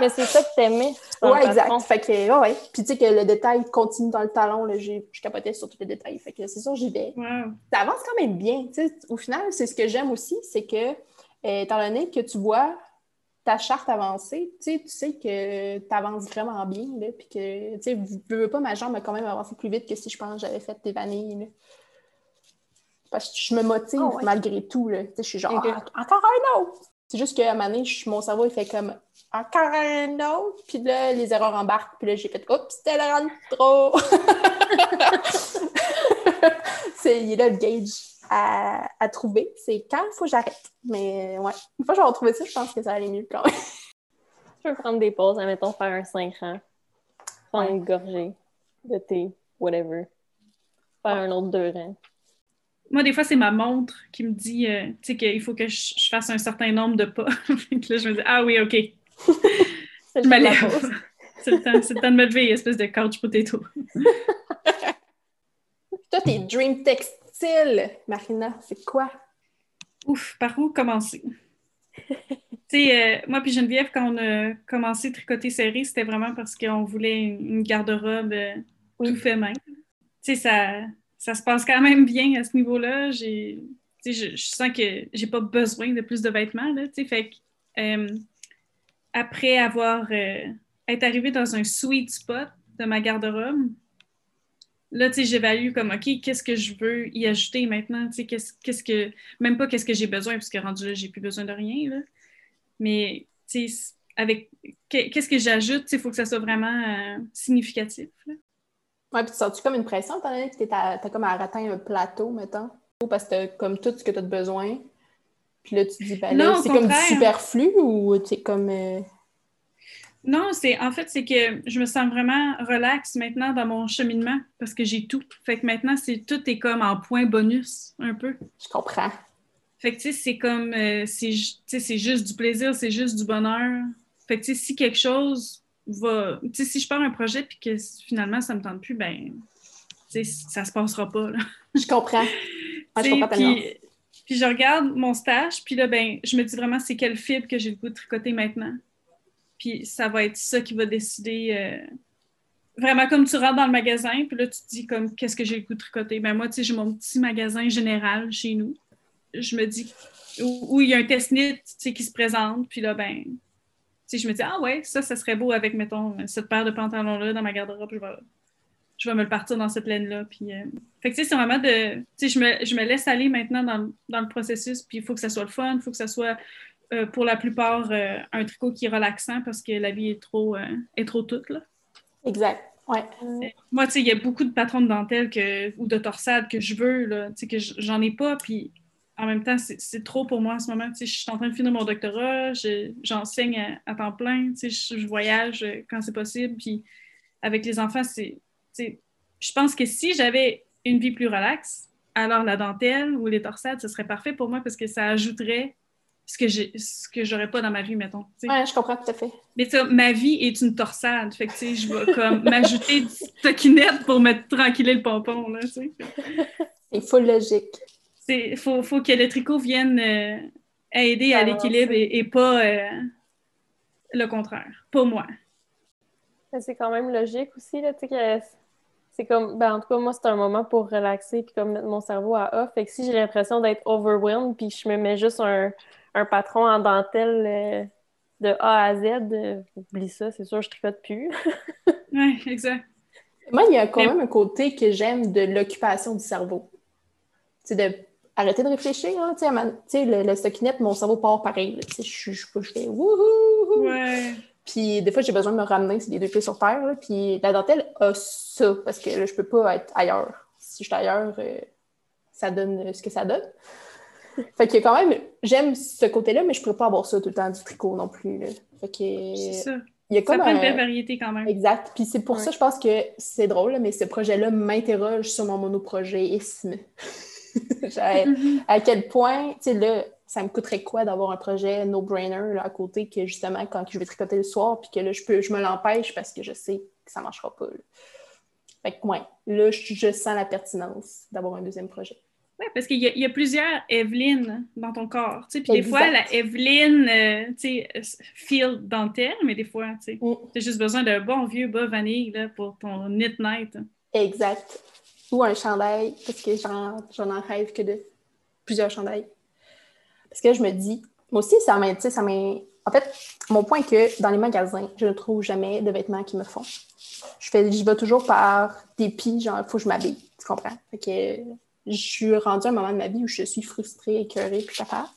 Mais c'est ça que t'aimais. Ouais, exact. patron. Fait que, ouais, ouais. Puis tu sais que le détail continue dans le talon, là, j'ai- je capotais sur tous les détails. Fait que c'est sûr, j'y vais. Ça avance quand même bien. Tu sais, au final, c'est ce que j'aime aussi, c'est que, euh, étant donné que tu vois ta charte avancer, tu sais, tu sais que tu avances vraiment bien, puis que, tu sais, veux, veux pas, ma jambe a quand même avancé plus vite que si je pense que j'avais fait des vanilles, là. Parce que je me motive Ah ouais. malgré tout, là. Tu sais, je suis genre. Ah, encore un autre! C'est juste qu'à un moment donné, je- mon cerveau, il fait comme, encore un autre! Puis là, les erreurs embarquent, puis là, j'ai fait, oups, c'était le trop! <laughs> c'est, il est là le gauge à, à trouver. C'est quand il faut que j'arrête. Mais ouais, une fois que j'aurai trouvé ça, je pense que ça va aller mieux quand même. <laughs> Tu peux prendre des pauses, admettons, faire un 5 ans, prendre Ouais. une gorgée de thé, whatever. Faire un autre 2 rangs. Moi, des fois, c'est ma montre qui me dit euh, tu sais, qu'il faut que je, je fasse un certain nombre de pas. <laughs> Fait que là, je me dis Ah oui, OK, <laughs> C'est je le le, temps- c'est le temps de me lever, espèce de couch potato. Toi, tes dream Marina, c'est quoi? Ouf, par où commencer? <laughs> tu sais, euh, moi puis Geneviève, quand on a commencé à tricoter serré, c'était vraiment parce qu'on voulait une, garde-robe euh, tout fait main. Tu sais, ça, ça se passe quand même bien à ce niveau-là. J'ai, je, je sens que j'ai pas besoin de plus de vêtements, là, tu sais, fait que, euh, après avoir être arrivée dans un sweet spot de ma garde-robe, là, tu sais, j'évalue comme, OK, qu'est-ce que je veux y ajouter maintenant? Tu sais, qu'est-ce, qu'est-ce que, même pas qu'est-ce que j'ai besoin, parce que rendu là, j'ai plus besoin de rien, là. Mais, tu sais, avec, que- qu'est-ce que j'ajoute, tu sais, il faut que ça soit vraiment euh, significatif, là. Ouais, puis tu sens-tu comme une pression, t'es à- t'as comme à atteindre un plateau, mettons? Parce que t'as comme tout ce que t'as de besoin. Puis là, tu te dis, ben là, Non, c'est comme du superflu ou c'est comme. euh, Non, c'est en fait, c'est que je me sens vraiment relax maintenant dans mon cheminement parce que j'ai tout. Fait que maintenant, c'est tout est comme en point bonus, un peu. Je comprends. Fait que, tu sais, c'est comme, euh, c'est ju- tu sais, c'est juste du plaisir, c'est juste du bonheur. Fait que, tu sais, si quelque chose va. Tu sais, si je pars un projet puis que finalement ça me tente plus, ben, tu sais, ça se passera pas. Là. Je comprends. <laughs> Je comprends tellement. puis, puis je regarde mon stage, puis là, ben, je me dis vraiment c'est quelle fibre que j'ai le goût de tricoter maintenant. Puis ça va être ça qui va décider. euh, Vraiment comme tu rentres dans le magasin, puis là, tu te dis comme qu'est-ce que j'ai le goût de tricoter? Ben moi, tu sais, j'ai mon petit magasin général chez nous. Je me dis où, il y a un test knit, tu sais, qui se présente, puis là, ben, tu sais, je me dis, ah ouais, ça, ça serait beau avec, mettons, cette paire de pantalons-là dans ma garde-robe, je vais, je vais me le partir dans cette laine-là. Puis, euh, Fait que, tu sais, c'est vraiment de. Tu sais, je me, je me laisse aller maintenant dans, dans le processus, puis il faut que ça soit le fun, il faut que ça soit, euh, pour la plupart, euh, un tricot qui est relaxant parce que la vie est trop, euh, est trop toute, là. Exact. Ouais. Moi, tu sais, il y a beaucoup de patrons de dentelle que, ou de torsade que je veux, là, tu sais, que j'en ai pas, puis en même temps, c'est trop pour moi en ce moment. Tu sais, je suis en train de finir mon doctorat, je- j'enseigne à, à temps plein, tu sais, je, voyage quand c'est possible, puis avec les enfants, c'est, tu sais, je pense que si j'avais une vie plus relaxe, alors la dentelle ou les torsades, ce serait parfait pour moi parce que ça ajouterait ce que j'ai, ce que j'aurais pas dans ma vie, mettons. tu sais. Ouais, je comprends tout à fait. Mais tu sais, ma vie est une torsade. Fait que, tu sais, je vais comme <laughs> m'ajouter du toquinette pour me tranquiller le pompon, là, tu. C'est <laughs> full logique. C'est, faut, faut que le tricot vienne euh, aider à l'équilibre et, et pas euh, le contraire. Pas moi. C'est quand même logique aussi, là, tu sais, c'est comme, ben, en tout cas, moi, c'est un moment pour relaxer puis comme mettre mon cerveau à off. Fait que si j'ai l'impression d'être overwhelmed puis je me mets juste un, un patron en dentelle euh, de A à Z, euh, oublie ça, c'est sûr, je tricote plus. <laughs> Ouais, exact. Moi, il y a quand même un côté que j'aime de l'occupation du cerveau. C'est de arrêter de réfléchir. Hein, tu sais, à ma- tu sais, le, le stockinette, mon cerveau part pareil. Je, je, je fais wouhou! Ouais. Puis des fois, j'ai besoin de me ramener, c'est les deux pieds sur terre. là. Puis la dentelle a ça, parce que là, je peux pas être ailleurs. Si je suis ailleurs, euh, ça donne ce que ça donne. Fait que quand même, j'aime ce côté-là, mais je pourrais pas avoir ça tout le temps du tricot non plus. là. Fait que C'est ça. il y a Ça comme une un- belle variété quand même. Exact. Puis c'est pour ça, Ouais. je pense que c'est drôle, mais ce projet-là m'interroge sur mon monoprojet-isme. <laughs> Genre, Mhm. à quel point, tu sais, là, ça me coûterait quoi d'avoir un projet no-brainer à côté que justement, quand je vais tricoter le soir, puis que là, je, peux, je me l'empêche parce que je sais que ça marchera pas. là. Fait que, ouais, là, je, je sens la pertinence d'avoir un deuxième projet. Parce qu'il y, a- il y a plusieurs Evelyne dans ton corps. Puis des fois, la Evelyne, euh, tu sais, euh, feel dentelle, mais des fois, tu sais, Mm. t'as juste besoin d'un bon vieux bas vanille là, pour ton knit night. Exact. Ou un chandail, parce que j'en j'en en rêve que de plusieurs chandails. Parce que je me dis, moi aussi, ça m'in- En fait, mon point est que dans les magasins, je ne trouve jamais de vêtements qui me font. Je fais, j'y vais toujours par dépit, genre, il faut que je m'habille. Tu comprends? Fait que je suis rendue à un moment de ma vie où je suis frustrée, écœurée, puis capable.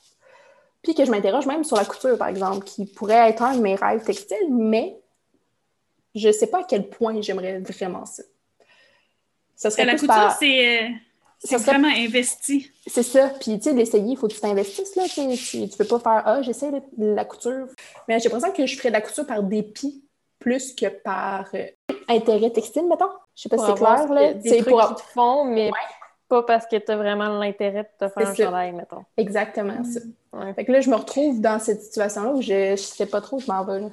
Puis que je m'interroge même sur la couture, par exemple, qui pourrait être un de mes rêves textiles, mais je ne sais pas à quel point j'aimerais vraiment ça. Ça serait la couture, par- c'est euh, c'est serait- vraiment investi. c'est ça. Puis, tu sais, l'essayer, il faut que tu t'investisses, là. Tu, tu peux pas faire « Ah, j'essaie de, de la couture. » Mais j'ai l'impression que je ferais de la couture par dépit plus que par euh, intérêt textile, mettons. Je sais pas si c'est clair, là. Des C'est trucs pour... qui te font, mais pas parce que tu as vraiment l'intérêt de te faire un ça. chandail, mettons. Exactement ça. Ouais. Fait que là, je me retrouve dans cette situation-là où je, je sais pas trop où je m'en vais, là.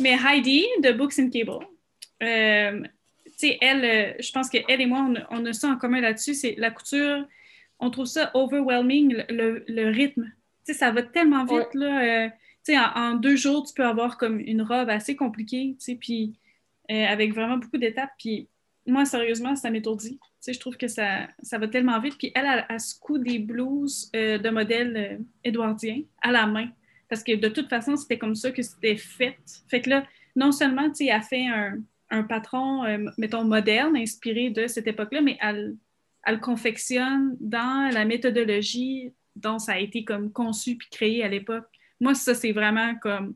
Mais Heidi de Books and Cable, euh, tu sais, elle, euh, je pense qu'elle et moi, on a, on a ça en commun là-dessus, c'est la couture, on trouve ça overwhelming, le, le- le rythme. Tu sais, ça va tellement vite, là. euh, tu sais, en, en deux jours, tu peux avoir comme une robe assez compliquée, tu sais, puis euh, avec vraiment beaucoup d'étapes, puis moi, sérieusement, ça m'étourdit. Tu sais, je trouve que ça, ça va tellement vite. Puis elle, elle, elle se coud des blouses euh, de modèle euh, édouardien à la main. Parce que de toute façon, c'était comme ça que c'était fait. Fait que là, non seulement, tu sais, elle fait un, un patron, euh, mettons, moderne, inspiré de cette époque-là, mais elle, elle le confectionne dans la méthodologie dont ça a été comme conçu puis créé à l'époque. Moi, ça, c'est vraiment comme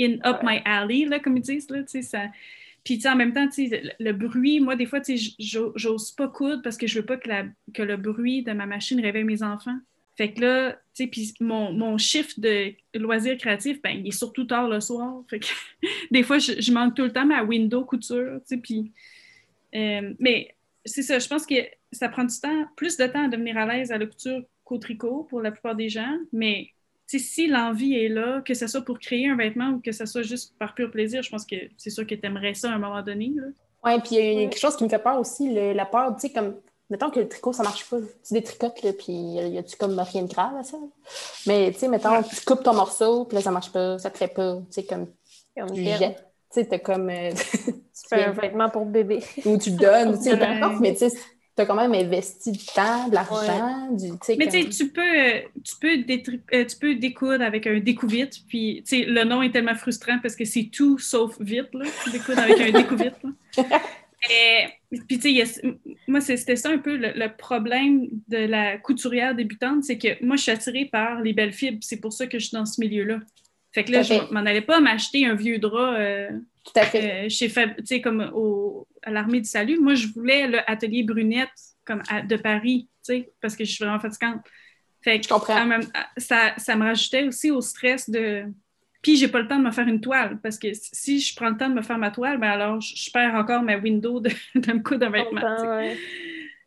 in up my alley, là, comme ils disent, là, tu sais, ça... Puis, en même temps, le, le bruit, moi, des fois, j'ose pas coudre parce que je veux pas que, la, que le bruit de ma machine réveille mes enfants. Fait que là, tu sais, puis mon, mon chiffre de loisirs créatifs, ben, il est surtout tard le soir. Fait que <laughs> des fois, je, je manque tout le temps ma window couture, tu sais, puis... euh, mais c'est ça, je pense que ça prend du temps, plus de temps à devenir à l'aise à la couture qu'au tricot pour la plupart des gens, mais si l'envie est là, que ce soit pour créer un vêtement ou que ce soit juste par pur plaisir, je pense que c'est sûr que tu aimerais ça à un moment donné. Oui, puis il y a quelque chose qui me fait peur aussi, la peur, tu sais, comme, mettons que le tricot, ça marche pas. Tu détricotes, là, puis y a-tu comme rien de grave à ça? Mais, tu sais, mettons, tu coupes ton morceau, puis là, ça marche pas, ça te fait pas, tu sais, comme, comme tu jettes. Tu sais, t'as comme... Euh, <laughs> tu fais un vêtement pour bébé. Ou tu donnes, tu sais, <laughs> mais tu sais, tu as quand même investi du temps, de l'argent, du. Mais tu sais, tu peux, tu, peux euh, tu peux découdre avec un découvite, puis tu sais, le nom est tellement frustrant parce que c'est tout sauf vite, là. Découdre avec un <laughs> découvite. Et, puis tu sais, moi, c'était ça un peu le, problème de la couturière débutante, c'est que moi, je suis attirée par les belles fibres, c'est pour ça que je suis dans ce milieu-là. Fait que là, je m'en allais pas m'acheter un vieux drap. Euh, tout à fait. Euh, chez Fab, tu sais, comme au, à l'Armée du Salut. Moi, je voulais l'atelier Brunette comme de Paris, tu sais, parce que je suis vraiment fatigante. Fait que, je comprends. Même, ça, ça, me rajoutait aussi au stress de. Puis, j'ai pas le temps de me faire une toile, parce que si je prends le temps de me faire ma toile, ben alors je, perds encore ma window de, <laughs> de me coudre un vêtement.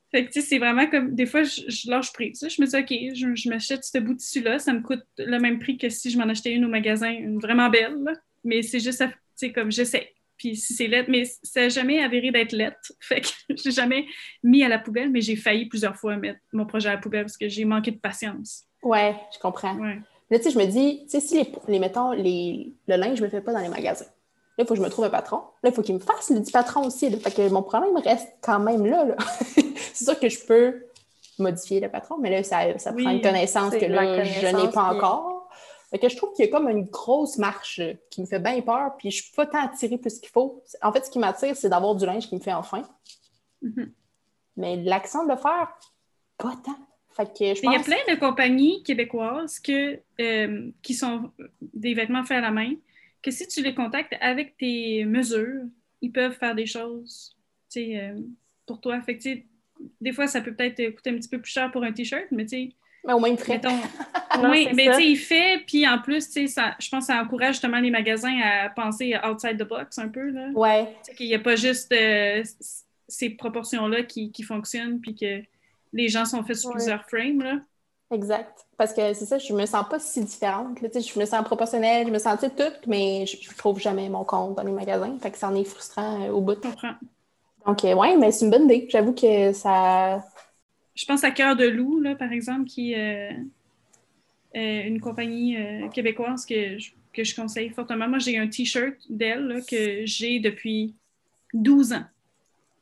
Fait que, tu sais, c'est vraiment comme, des fois, je, lâche prise. Je me dis, OK, je, je m'achète ce bout de tissu-là, ça me coûte le même prix que si je m'en achetais une au magasin, une vraiment belle, mais c'est juste, tu sais, comme j'essaie. Puis si c'est lettre, mais ça n'a jamais avéré d'être lettre. <laughs> Fait que j'ai jamais mis à la poubelle, mais j'ai failli plusieurs fois mettre mon projet à la poubelle parce que j'ai manqué de patience. Ouais, je comprends. Là, tu sais, je me dis, tu sais, si les, les mettons, les, le linge, je me fais pas dans les magasins. Là, il faut que je me trouve un patron. Là, il faut qu'il me fasse le dit patron aussi. Fait que mon problème reste quand même là. <laughs> c'est sûr que je peux modifier le patron, mais là, ça, ça prend une connaissance que là, je n'ai pas encore. Fait que je trouve qu'il y a comme une grosse marche qui me fait bien peur, puis je suis pas tant attirée plus qu'il faut. En fait, ce qui m'attire, c'est d'avoir du linge qui me fait enfin. Mm-hmm. Mais l'accent de le faire, pas tant. Fait que je Il y a plein de compagnies québécoises que, euh, qui sont des vêtements faits à la main, que si tu les contactes avec tes mesures, ils peuvent faire des choses euh, pour toi. Fait que, des fois, ça peut peut-être coûter un petit peu plus cher pour un T-shirt, mais tu sais, mais au moins, il fait. oui, mais tu sais, il fait, puis en plus, tu sais, je pense que ça encourage justement les magasins à penser outside the box un peu. Là. Ouais. Qu'il n'y a pas juste euh, ces proportions-là qui, qui, fonctionnent, puis que les gens sont faits sur plusieurs frames. Là. Exact. Parce que c'est ça, je me sens pas si différente. Là, je me sens proportionnelle, je me sentais toute, mais je, ne trouve jamais mon compte dans les magasins. Fait que ça en est frustrant euh, au bout. Je comprends. Donc, euh, ouais, mais c'est une bonne idée. J'avoue que ça, je pense à Cœur de Loup, là, par exemple, qui est euh, euh, une compagnie euh, québécoise que je, que je conseille fortement. Moi, j'ai un T-shirt d'elle que j'ai depuis 12 ans.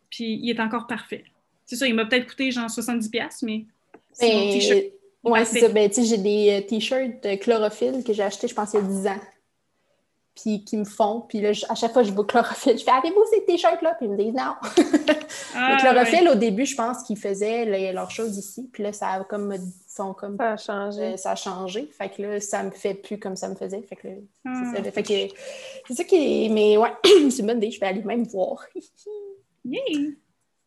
Puis il est encore parfait. C'est ça, il m'a peut-être coûté genre 70$, mais c'est mon T-shirt. Oui, c'est ça. Ben, j'ai des T-shirts de chlorophylle que j'ai achetés, je pense, il y a 10 ans puis qui me font. Puis là, à chaque fois, je vois chlorophylle. Je fais Avez-vous ces t-shirts-là? Puis ils me disent non. <laughs> Ah, chlorophylle, au début, je pense qu'ils faisaient leurs choses ici. Puis là, ça a comme. Sont comme ça a changé. Euh, ça a changé. Fait que là, ça me fait plus comme ça me faisait. Fait que c'est ça. Ah. Fait que c'est ça qui est. Mais ouais, <clears throat> c'est une bonne idée. Je vais aller même voir. <laughs> yeah.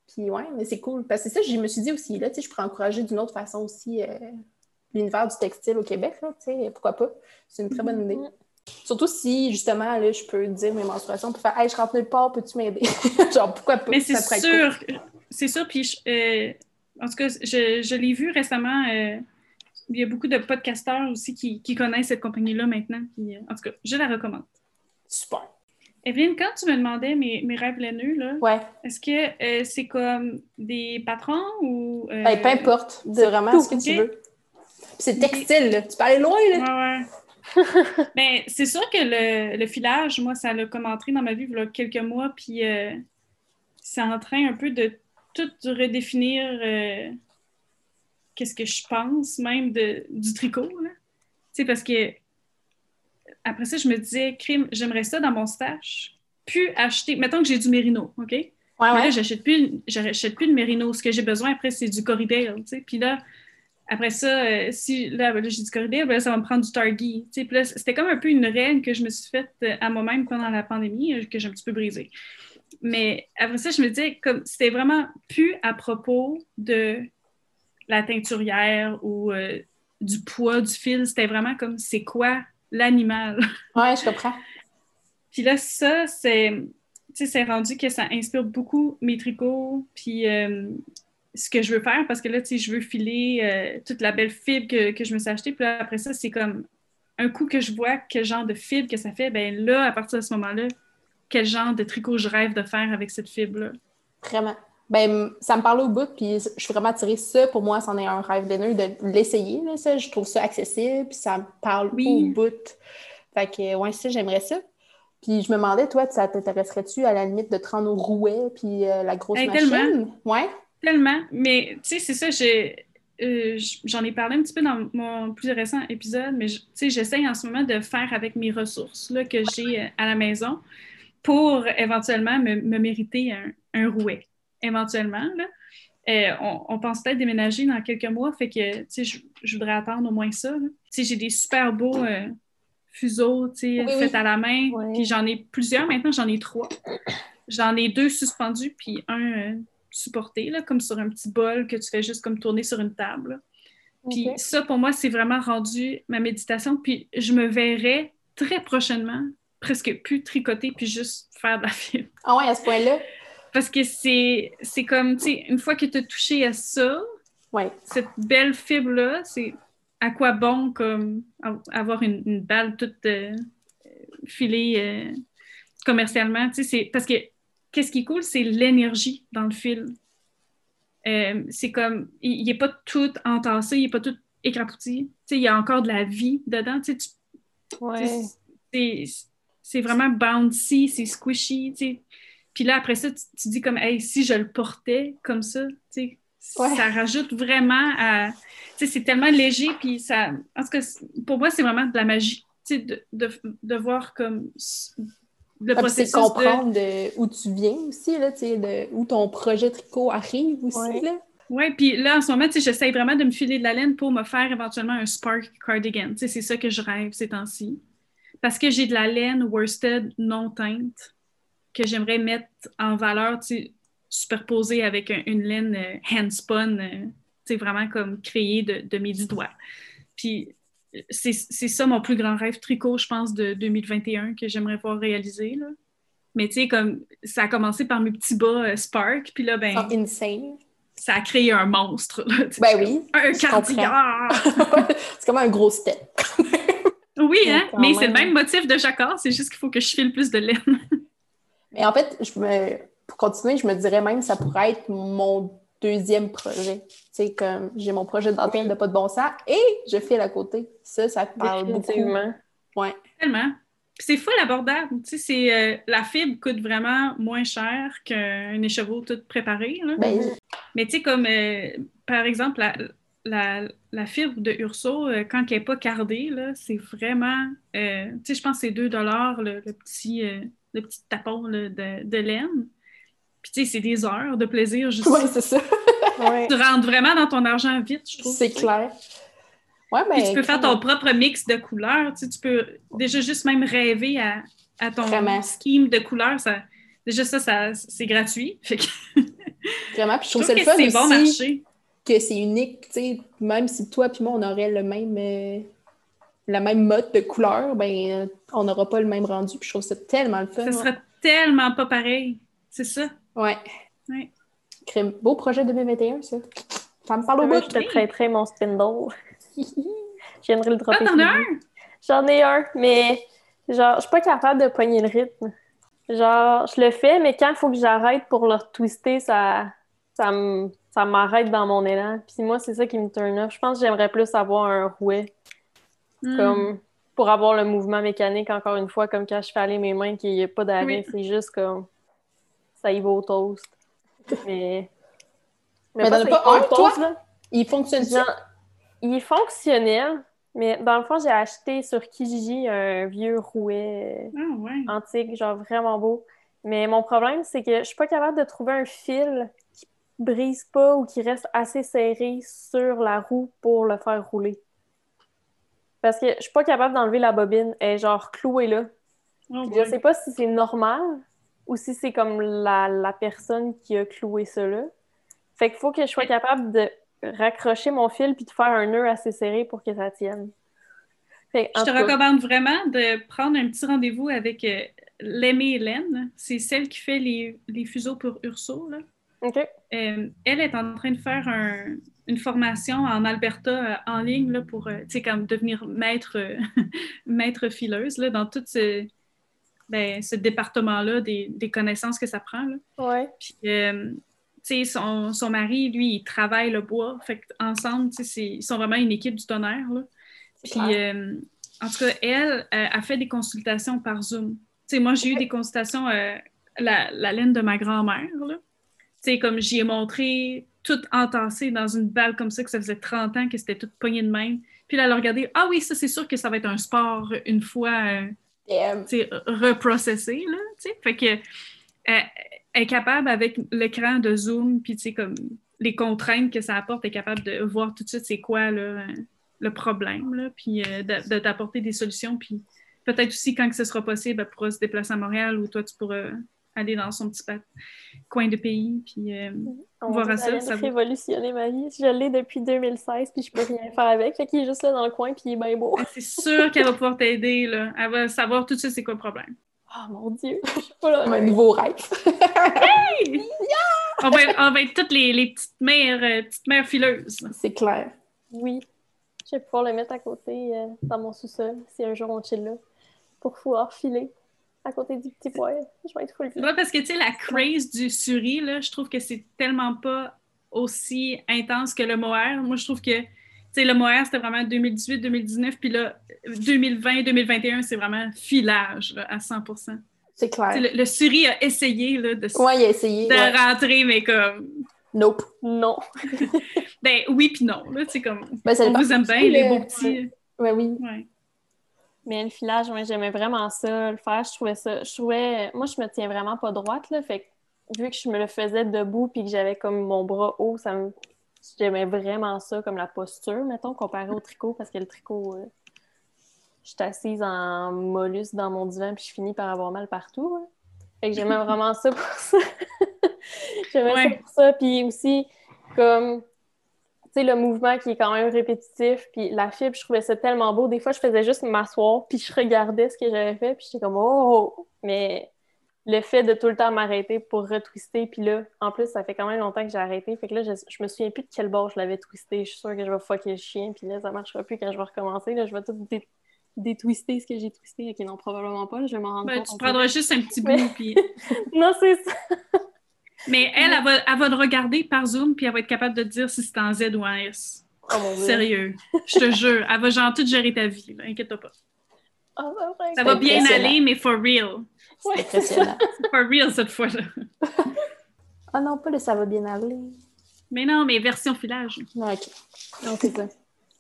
Puis ouais, mais c'est cool. Parce que c'est ça, je me suis dit aussi, là, tu sais, je pourrais encourager d'une autre façon aussi euh, l'univers du textile au Québec, là, tu sais, pourquoi pas? C'est une très bonne idée. Surtout si, justement, là, je peux dire mes menstruations, pour faire Hey, je rentre nulle part, peux-tu m'aider? <laughs> Genre, pourquoi pas? Mais c'est sûr, c'est sûr. Puis, euh, en tout cas, je, je l'ai vu récemment. Euh, il y a beaucoup de podcasteurs aussi qui, qui connaissent cette compagnie-là maintenant. Puis, euh, en tout cas, je la recommande. Super. Evelyne, quand tu me demandais mes, mes rêves laineux, là, ouais. est-ce que c'est comme des patrons ou. Ben, peu importe. C'est vraiment ce que tu veux. c'est textile, là. Tu peux aller loin, là. Ouais, ouais. <laughs> Ben, c'est sûr que le, filage, moi, ça l'a comme entré dans ma vie il y a quelques mois, puis euh, c'est en train un peu de tout redéfinir euh, qu'est-ce que je pense, même de, du tricot. Tu sais, parce que après ça, je me disais, crime, j'aimerais ça dans mon stash, puis acheter. Mettons que j'ai du mérino, OK? Ouais, ouais. là, j'achète plus, j'achète plus de mérino. Ce que j'ai besoin après, c'est du Corridale, tu sais. Puis là, après ça, euh, si là, ben j'ai du corridor, ben ça va me prendre du Targi. C'était comme un peu une règle que je me suis faite euh, à moi-même pendant la pandémie, euh, que j'ai un petit peu brisée. Mais après ça, je me disais comme c'était vraiment plus à propos de la teinturière ou du poids du fil. C'était vraiment comme c'est quoi l'animal? <laughs> Ouais, je comprends. Puis là, ça, c'est c'est rendu que ça inspire beaucoup mes tricots. Puis ce que je veux faire parce que là, tu sais, je veux filer euh, toute la belle fibre que, que, je me suis achetée. Puis après ça, c'est comme un coup que je vois quel genre de fibre que ça fait, ben là, à partir de ce moment-là, quel genre de tricot je rêve de faire avec cette fibre-là. Vraiment. Ben, ça me parle au bout, puis je suis vraiment attirée ça. Pour moi, c'en est un rêve d'énergie de l'essayer. Ça. Je trouve ça accessible, puis ça me parle au bout. Fait que, ouais, ça, j'aimerais ça. Puis je me demandais, toi, ça t'intéresserait-tu à la limite de te rendre au rouet puis euh, la grosse machine? Tellement. Ouais? Tellement. Mais, tu sais, c'est ça, j'ai euh, j'en ai parlé un petit peu dans mon plus récent épisode, mais j'essaye en ce moment de faire avec mes ressources là, que j'ai euh, à la maison pour éventuellement me, mériter un, un, rouet. Éventuellement. Là. Euh, on, pense peut-être déménager dans quelques mois, fait que je, je voudrais attendre au moins ça. J'ai des super beaux fuseaux faits à la main, puis j'en ai plusieurs maintenant, j'en ai trois. J'en ai deux suspendus, puis un supporté, là, comme sur un petit bol que tu fais juste comme tourner sur une table. Puis ça, pour moi, c'est vraiment rendu ma méditation. Puis je me verrais très prochainement presque plus tricoter puis juste faire de la fibre. Ah ouais, à ce point-là? Parce que c'est, c'est comme, tu sais, une fois que tu as touché à ça, ouais. cette belle fibre-là, c'est à quoi bon comme avoir une, balle toute euh, filée euh, commercialement, tu sais, c'est parce que qu'est-ce qui est cool, c'est l'énergie dans le fil. Euh, c'est comme, il n'est pas tout entassé, il n'est pas tout écrapouti. il y a encore de la vie dedans. Tu, c'est vraiment bouncy, c'est squishy. Puis là, après ça, tu, dis comme, hey, si je le portais comme ça, ça rajoute vraiment à. C'est tellement léger, puis ça. En tout cas, pour moi, c'est vraiment de la magie. De, de, de, voir comme le ah, C'est comprendre de... où tu viens aussi, là, de où ton projet tricot arrive aussi. Ouais. Oui, puis là, en ce moment, j'essaie vraiment de me filer de la laine pour me faire éventuellement un Spark cardigan. C'est ça que je rêve ces temps-ci. Parce que j'ai de la laine worsted non teinte que j'aimerais mettre en valeur, superposée avec une laine euh, handspun, euh, vraiment comme créée de, de mes dix doigts. Puis c'est ça mon plus grand rêve tricot, je pense, de 2021 que j'aimerais voir réaliser. Là. Mais tu sais, comme ça a commencé par mes petits bas euh, Spark, puis là, ben. insane. Ça a créé un monstre. ben oui. Un cardigan. <laughs> c'est comme un gros step. oui, hein? Mais c'est le même motif de Jacquard, c'est juste qu'il faut que je file plus de laine. Mais en fait, je me... pour continuer, je me dirais même que ça pourrait être mon deuxième projet. Sais, comme j'ai mon projet d'antenne de pas de bon sens et je file à côté. Ça, ça parle beaucoup. Ouais. Tellement. C'est full abordable. Tu sais, euh, la fibre coûte vraiment moins cher qu'un écheveau tout préparé. Ben, Mais tu sais, comme euh, par exemple, la, la, fibre de Urso, euh, quand elle n'est pas cardée, c'est vraiment. tu sais, je pense que c'est 2 le, le, petit, le petit tapon de, de laine. Puis, tu sais, c'est des heures de plaisir. Juste... <laughs> Oui, c'est ça. Tu rentres vraiment dans ton argent vite, je trouve. C'est clair. Ouais, mais Puis tu peux faire ton propre mix de couleurs. Tu, sais, tu peux déjà juste même rêver à, à ton scheme de couleurs. Ça, déjà, ça, ça c'est gratuit. <laughs> Vraiment, puis je trouve, ça le fun c'est bon marché. Que c'est unique, tu sais, même si toi et moi, on aurait le même, euh, la même mode de couleur, ben, on n'aura pas le même rendu. Puis je trouve ça tellement le fun. Ça serait tellement pas pareil. C'est ça. Ouais. ouais. Beau projet 2021, ça. Ça me parle au bout. Je te prêterai mon spindle. <laughs> je viendrai le dropper. Ah, t'en as un? J'en ai un, mais genre, je suis pas capable de pogner le rythme. Genre, je le fais, mais quand il faut que j'arrête pour le twister, ça, ça m'arrête dans mon élan. Puis moi, c'est ça qui me turn off. Je pense que j'aimerais plus avoir un rouet. Hmm. Comme pour avoir le mouvement mécanique, encore une fois, comme quand je fais aller mes mains, qu'il n'y a pas d'arrêt. C'est juste comme ça y va au toast. Mais. Mais, t'en as pas un, toi? Là. Il fonctionne Il est fonctionnel, mais dans le fond, j'ai acheté sur Kijiji un vieux rouet ah, antique, genre vraiment beau. Mais mon problème, c'est que je suis pas capable de trouver un fil qui brise pas ou qui reste assez serré sur la roue pour le faire rouler. Parce que je suis pas capable d'enlever la bobine. Elle est genre clouée là. Oh je sais pas si c'est normal, ou si c'est comme la, personne qui a cloué là. Fait qu'il faut que je sois capable de raccrocher mon fil puis de faire un nœud assez serré pour que ça tienne. je te recommande vraiment de prendre un petit rendez-vous avec euh, Hélène. C'est celle qui fait les, les, fuseaux pour Urso. Là. OK. Euh, elle est en train de faire un- une formation en Alberta euh, en ligne là, pour comme devenir maître, <laughs> maître fileuse là, dans tout ce, ben, ce département-là des, des connaissances que ça prend. Là. Ouais. Puis, euh, tu sais, son, son mari, lui, il travaille le bois. Fait ensemble, ils sont vraiment une équipe du tonnerre. Là. Puis, euh, en tout cas, elle a fait des consultations par Zoom. Tu sais, moi, j'ai eu des consultations, euh, la, la laine de ma grand-mère, là. Tu sais, comme j'y ai montré tout entassé dans une balle comme ça, que ça faisait 30 ans que c'était tout pogné de même. Puis là, elle a regardé, ah oui, ça, c'est sûr que ça va être un sport une fois, euh, tu sais, reprocessé, là, tu sais. Fait que, euh, elle est capable, avec l'écran de Zoom, puis tu sais, comme les contraintes que ça apporte, est capable de voir tout de suite c'est quoi, là, euh, le problème, là, puis euh, de t'apporter des solutions, puis peut-être aussi, quand que ce sera possible, elle pourra se déplacer à Montréal, ou toi, tu pourras aller dans son petit coin de pays, puis... euh, On Voir va à ça, ça vaut- révolutionner ma vie. Je l'ai depuis 2016, puis je peux rien faire avec. Fait qu'il est juste là dans le coin, puis il est bien beau. c'est sûr qu'elle va pouvoir t'aider, là. Elle va savoir tout de suite c'est quoi le problème. Oh mon Dieu! Je suis pas là. Un nouveau rêve. <laughs> On va, on va être toutes les, les petites mères, euh, petites mères fileuses. C'est clair. Oui. Je vais pouvoir le mettre à côté euh, dans mon sous-sol si un jour on chill là. Pour pouvoir filer à côté du petit poil. Je vais être full Ouais, parce que, tu sais, la craze du suri, là, je trouve que c'est tellement pas aussi intense que le mohair. Moi, je trouve que, tu sais, le mohair, c'était vraiment 2018-2019, puis là, 2020-2021, c'est vraiment filage là, à 100 Tu sais, C'est clair. le, le suri a essayé là, de, Ouais, il a essayé. de ouais. rentrer, mais comme... Nope. Non. <laughs> Ben oui puis non, là, comme... Ben, On vous aime bien, les le- beaux petits... Ouais, oui. Mais le filage, moi, j'aimais vraiment ça, le faire. Je trouvais ça. Je trouvais. Moi, je me tiens vraiment pas droite, là. Fait que, vu que je me le faisais debout puis que j'avais comme mon bras haut, ça me. J'aimais vraiment ça, comme la posture, mettons, comparé au tricot, parce que le tricot, euh, je suis assise en mollusque dans mon divan puis je finis par avoir mal partout. hein. Fait que j'aimais vraiment ça pour ça. <laughs> j'aimais ça pour ça. Puis aussi, comme sais, le mouvement qui est quand même répétitif, puis la fibre, je trouvais ça tellement beau. Des fois, je faisais juste m'asseoir, puis je regardais ce que j'avais fait, puis j'étais comme « Oh! » Mais le fait de tout le temps m'arrêter pour retwister, puis là, en plus, ça fait quand même longtemps que j'ai arrêté, fait que là, je, je me souviens plus de quel bord je l'avais twisté. Je suis sûre que je vais fucker le chien, puis là, ça marchera plus quand je vais recommencer. Là, je vais tout dé- détwister ce que j'ai twisté. Ok, non, probablement pas, là, je vais m'en rendre Ben, compte. tu en prendras juste un petit bout, puis... <laughs> Non, c'est ça! Mais elle, elle va, elle va le regarder par Zoom, puis elle va être capable de te dire si c'est en Z ou en S. Oh! Sérieux. Je te jure. Elle va genre tout gérer ta vie, là. Inquiète-toi pas. Ah, ça va Ça va bien aller, mais for real. C'est Ouais. impressionnant. <laughs> For real cette fois-là. <laughs> Ah non, pas le ça va bien aller. Mais non, mais version filage. Non, ok. Non, c'est ça.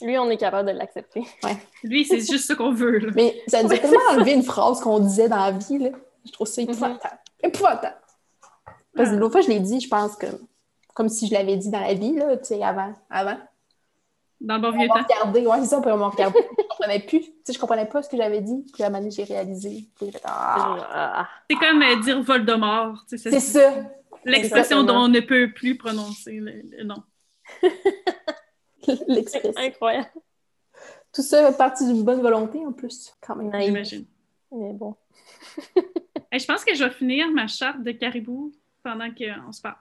Lui, on est capable de l'accepter. Lui, c'est <laughs> juste ce qu'on veut, là. Mais ça nous a tellement enlevé une phrase qu'on disait dans la vie, là. Je trouve ça épouvantable. Épouvantable. Parce que Ah. l'autre fois, je l'ai dit, je pense que comme si je l'avais dit dans la vie, là, tu sais, avant. Avant? Dans le bon On vieux m'a temps. regardé, ouais, c'est ça, puis on m'a regardé. je comprenais plus. Tu sais, je comprenais pas ce que j'avais dit. Puis à un moment j'ai réalisé. Puis j'ai fait, ah. C'est comme euh, dire Voldemort. tu sais, c'est ça. L'expression dont on ne peut plus prononcer le, le nom. <laughs> L'expression. Incroyable. Tout ça fait partie d'une bonne volonté, en plus, quand même. J'imagine. Mais bon. <laughs> Hey, je pense que je vais finir ma charte de caribou pendant qu'on se parle.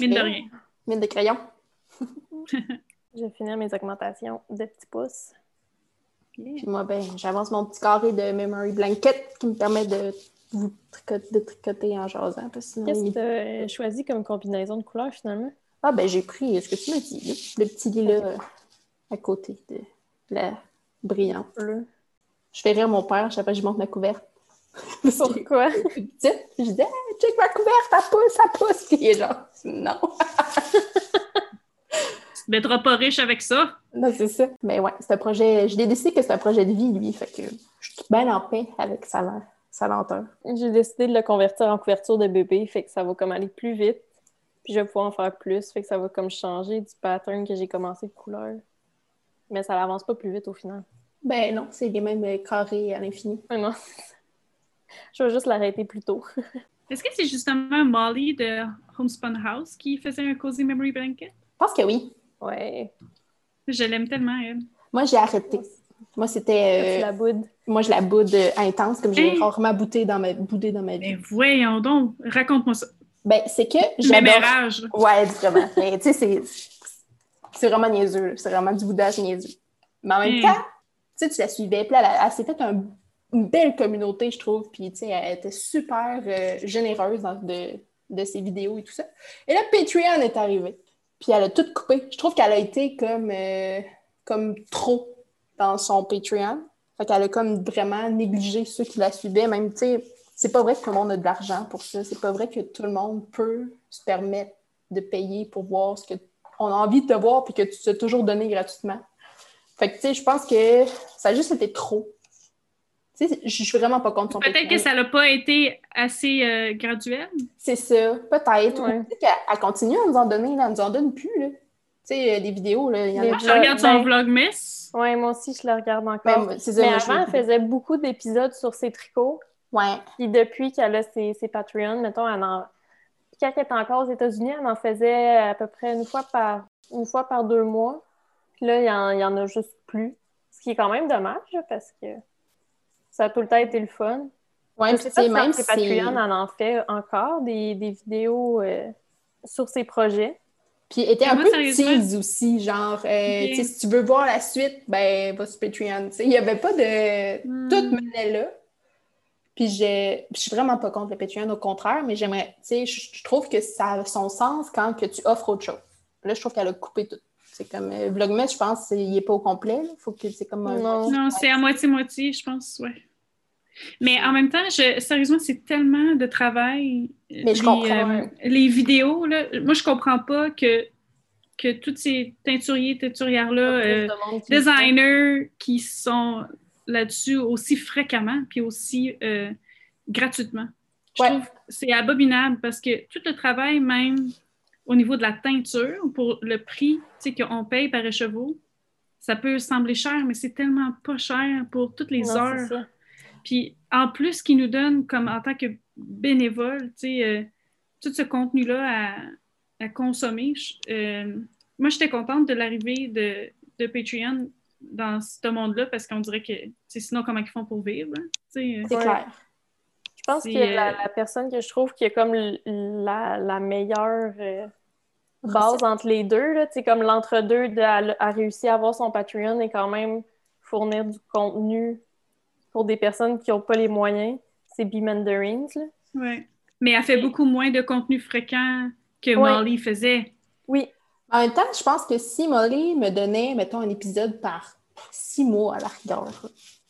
Mine de rien. Mine de crayon. <laughs> Je vais finir mes augmentations de petits pouces. Puis moi, ben, j'avance mon petit carré de memory blanket qui me permet de vous tricoter, de tricoter en jasant. Qu'est-ce que il- tu as choisi comme combinaison de couleurs finalement? Ah, ben, j'ai pris ce que tu m'as dit, le petit lilas euh, à côté de la brillante. Bleu. Je fais rire mon père, chaque fois que je monte ma couverte. <laughs> Je dis, hey, check ma couverte, ça pousse, ça pousse. Puis il est genre, non. Tu te mettras pas riche avec ça. Non, c'est ça. Mais ouais, c'est un projet. Je l'ai décidé que c'est un projet de vie, lui. Fait que je suis bien en paix avec sa, lent- sa lenteur. J'ai décidé de le convertir en couverture de bébé, fait que ça va comme aller plus vite. Puis je vais pouvoir en faire plus, fait que ça va comme changer du pattern que j'ai commencé de couleur. Mais ça n'avance pas plus vite au final. Ben non, c'est les mêmes carrés à l'infini. Non. Je vais juste l'arrêter plus tôt. <laughs> Est-ce que c'est justement Molly de Homespun House qui faisait un Cozy Memory Blanket? Je pense que oui. Ouais. Je l'aime tellement, elle. Moi, j'ai arrêté. Moi, c'était. euh, la boude. moi, je la boude euh, intense, comme j'ai Hein? rarement boudé dans ma, boudé dans ma vie. Ben voyons donc, raconte-moi ça. Ben, c'est que. Mémérage. Ouais, vraiment. Mais tu sais, c'est... C'est vraiment niaiseux. C'est vraiment du boudage niaiseux. Mais en même hmm. temps, tu sais, tu la suivais. Puis là, elle, s'est faite une belle communauté, je trouve. Puis, tu sais, elle était super euh, généreuse dans de, de ses vidéos et tout ça. Et là, Patreon est arrivé. Puis elle a tout coupé. Je trouve qu'elle a été comme, euh, comme trop dans son Patreon. Fait qu'elle a comme vraiment négligé ceux qui la suivaient. Même, tu sais, c'est pas vrai que tout le monde a de l'argent pour ça. C'est pas vrai que tout le monde peut se permettre de payer pour voir ce qu'on a envie de te voir puis que tu t'es toujours donné gratuitement. Fait que, tu sais, je pense que ça a juste été trop. Tu sais, je suis vraiment pas contre son Peut-être que ça n'a pas été assez euh, graduel. C'est ça, peut-être. Peut-être qu'elle continue à nous en donner, là, elle nous en donne plus, là. Tu sais, euh, des vidéos, là, il y en a. Je regarde son vlog Miss. Oui, moi aussi, je le regarde encore. Ben, mais avant, elle faisait beaucoup d'épisodes sur ses tricots. Ouais. Puis depuis qu'elle a ses, ses Patreons, mettons, elle en... quand elle était encore aux États-Unis, elle en faisait à peu près une fois par, une fois par deux mois. Puis là, il y, en, a juste plus. Ce qui est quand même dommage, parce que ça a tout le temps été le fun. Oui, c'est même si... Patreon en en fait encore des, des vidéos euh, sur ses projets. Puis était un peu tease aussi, genre, euh, si tu veux voir la suite, ben, va sur Patreon. Il n'y avait pas de... Hmm. Tout menait là. Puis je suis vraiment pas contre le Patreon, au contraire, mais j'aimerais, tu sais, je trouve que ça a son sens quand que tu offres autre chose. Là, je trouve qu'elle a coupé tout. C'est comme euh, Vlogmas, je pense, il n'est pas au complet. Il faut que c'est comme Non, non c'est à moitié-moitié, je pense, ouais. Mais en même temps, je, sérieusement, c'est tellement de travail. Mais je les, comprends. Euh, les vidéos, là, moi, je comprends pas que, que tous ces teinturiers, teinturières-là, euh, designers qui sont là-dessus aussi fréquemment puis aussi euh, gratuitement. Je trouve que c'est abominable parce que tout le travail, même au niveau de la teinture, pour le prix qu'on paye par écheveau, ça peut sembler cher, mais c'est tellement pas cher pour toutes les heures. Puis en plus, ce qu'ils nous donne comme en tant que bénévole, euh, tout ce contenu-là à, consommer, euh, moi, j'étais contente de l'arrivée de, de Patreon dans ce monde-là parce qu'on dirait que sinon, comment ils font pour vivre? Hein? C'est clair. Je pense que la, euh, la, personne que je trouve qui est comme la, la meilleure euh, base entre les deux, là, comme l'entre-deux, a, réussi à avoir son Patreon et quand même fournir du contenu pour des personnes qui n'ont pas les moyens, c'est B. Mandarins. Oui. Mais elle fait beaucoup moins de contenu fréquent que Molly faisait. Oui, en même temps, je pense que si Molly me donnait, mettons, un épisode par six mois à la rigueur,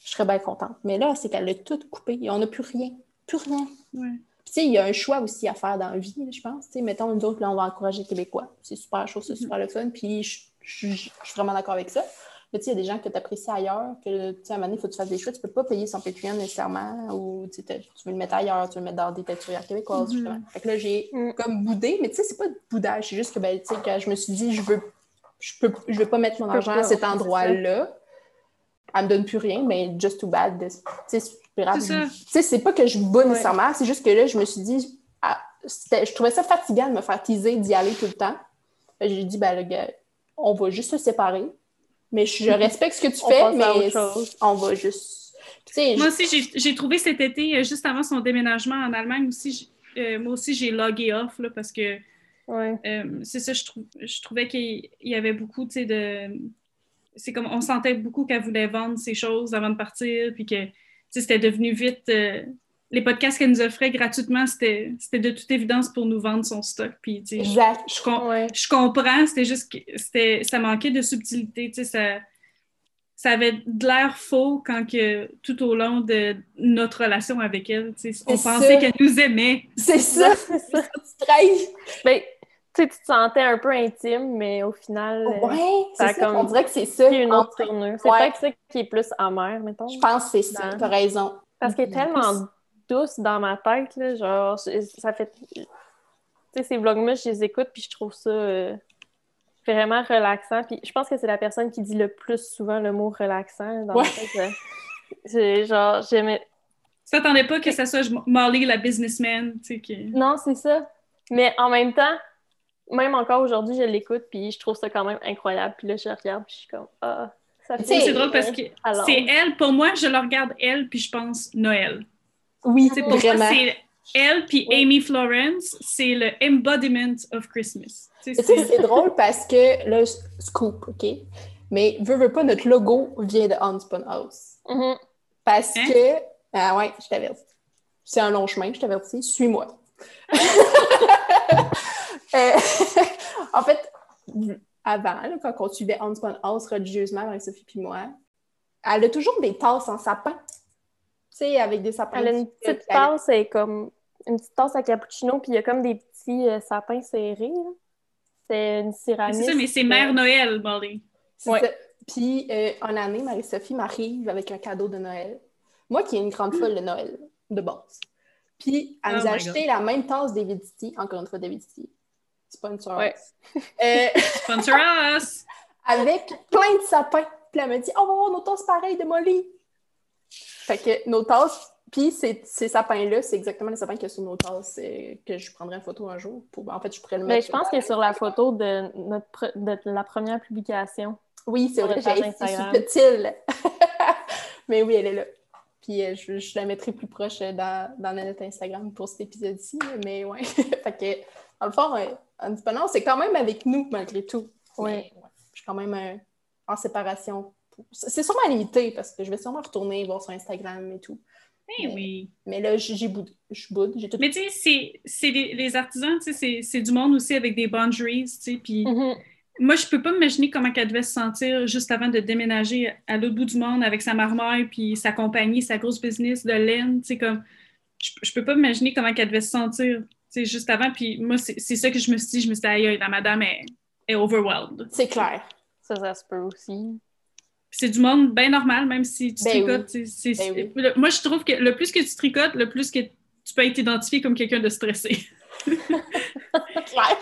je serais bien contente. Mais là, c'est qu'elle a tout coupé et on n'a plus rien. Plus rien. tu sais, il y a un choix aussi à faire dans la vie, je pense. Tu sais, mettons, nous autres, là, on va encourager les Québécois. C'est super chaud, c'est super le fun. Puis je suis vraiment d'accord avec ça. Mais tu sais, il y a des gens que tu apprécies ailleurs, que tu sais, à un moment donné, il faut que tu fasses des choix. Tu peux pas payer son Patreon nécessairement ou tu veux le mettre ailleurs, tu veux le mettre dans des teinturières québécoises, mm-hmm. justement. Fait que là, j'ai mm. comme boudé, mais tu sais, c'est pas de boudage, c'est juste que, ben, tu sais, quand je me suis dit, je veux, je peux, je veux pas mettre mon argent à cet endroit-là, elle me donne plus rien, mais just too bad. Tu sais, Tu sais, c'est pas que je boude nécessairement, c'est juste que là, je me suis dit, ah, je trouvais ça fatigant de me faire teaser, d'y aller tout le temps. J'ai dit, ben, le gars, on va juste se séparer mais je respecte ce que tu <laughs> fais, mais on va juste. Moi aussi, j'ai trouvé cet été, euh, juste avant son déménagement en Allemagne aussi, euh, moi aussi, j'ai logué off là, parce que euh, c'est ça, je, je trouvais qu'il y avait beaucoup de. C'est comme on sentait beaucoup qu'elle voulait vendre ses choses avant de partir, puis que c'était devenu vite les podcasts qu'elle nous offrait gratuitement, c'était de toute évidence pour nous vendre son stock. Puis, exact. Je, je, comprends, c'était juste que ça manquait de subtilité. Ça, ça avait de l'air faux quand que, tout au long de notre relation avec elle, on pensait qu'elle nous aimait. C'est ça, c'est ça. tu ben, tu te sentais un peu intime, mais au final, euh, ouais, ça, comme... on dirait que c'est ça. une autre tournure. C'est peut-être ça qui est plus amer, mettons. Je pense que c'est ça, tu as raison. Parce qu'elle est tellement douce dans ma tête, là, genre, ça fait... Tu sais, ces vlogs-là, je les écoute, puis je trouve ça euh, vraiment relaxant. Puis je pense que c'est la personne qui dit le plus souvent le mot relaxant dans ouais. ma tête. genre, j'aimais... Tu t'attendais pas que ça soit Molly, la businessman, tu sais, qui... Non, c'est ça. Mais en même temps, même encore aujourd'hui, je l'écoute, puis je trouve ça quand même incroyable. Puis là, je regarde, puis je suis comme, ah... C'est drôle parce que c'est elle, pour moi, je la regarde elle, puis je pense Noël. Oui, c'est vraiment. Elle puis Oui. Amy Florence, c'est le embodiment of Christmas. Tu sais, c'est- c'est drôle parce que, là, scoop, OK? Mais, veux, veux pas, notre logo vient de Unspun House. Mhm. Parce Hein? que, ah ouais, je t'avertis. C'est un long chemin, je t'avertis. Suis-moi. <laughs> Euh, <laughs> en fait, avant, là, quand on suivait Unspun House religieusement avec Sophie puis moi, elle a toujours des tasses en sapin. Tu sais, avec des sapins. Elle a une petite tasse, c'est comme une petite tasse à cappuccino, puis il y a comme des petits euh, sapins serrés. là. C'est une céramique. c'est ça, mais c'est Mère Noël, Molly. C'est Ouais. ça. Puis, euh, en année, Marie-Sophie m'arrive avec un cadeau de Noël. Moi qui ai une grande folle de Noël, de base. Puis, elle Oh nous a my acheté la même tasse David City, encore une fois David City. Sponsor. Ouais. Euh, <laughs> Sponsor us! <laughs> avec plein de sapins. Puis elle me dit, oh, on va avoir nos tasses pareilles de Molly. Fait que nos tasses, puis ces, ces sapins-là, c'est exactement les sapins qu'il y a sur nos tasses euh, que je prendrai en photo un jour. Pour... En fait, je pourrais le Mais mettre. Ben, je pense que sur la photo de, notre pre- de la première publication. Oui, c'est Sur vrai, j'ai subtile. <laughs> Mais oui, elle est là. Puis euh, je, je la mettrai plus proche euh, dans, dans notre Instagram pour cet épisode-ci. Mais ouais. <laughs> fait que, dans le fond, euh, Indépendance, c'est quand même avec nous, malgré tout. Oui. Mais, ouais, je suis quand même euh, en séparation. C'est c'est sûrement limité parce que je vais sûrement retourner voir sur Instagram et tout. Eh oui. Mais là, j'ai boudé. Je boude. J'ai tout. Mais tu sais, c'est- c'est les, les artisans, tu sais, c'est- c'est du monde aussi avec des boundaries, tu sais, puis Mhm. moi, je peux pas m'imaginer comment elle devait se sentir juste avant de déménager à l'autre bout du monde avec sa marmaille, puis sa compagnie, sa grosse business de laine, tu sais, comme, je, je peux pas m'imaginer comment elle devait se sentir, tu sais, juste avant, puis moi, c'est c'est ça que je me suis dit, je me suis dit, aïe, aïe, la madame est, est overwhelmed. C'est clair. Ça, ça se peut aussi. C'est du monde bien normal, même si tu Ben tricotes. c'est- Ben le- moi, je trouve que le plus que tu tricotes, le plus que tu peux être identifié comme quelqu'un de stressé. <laughs> Clair.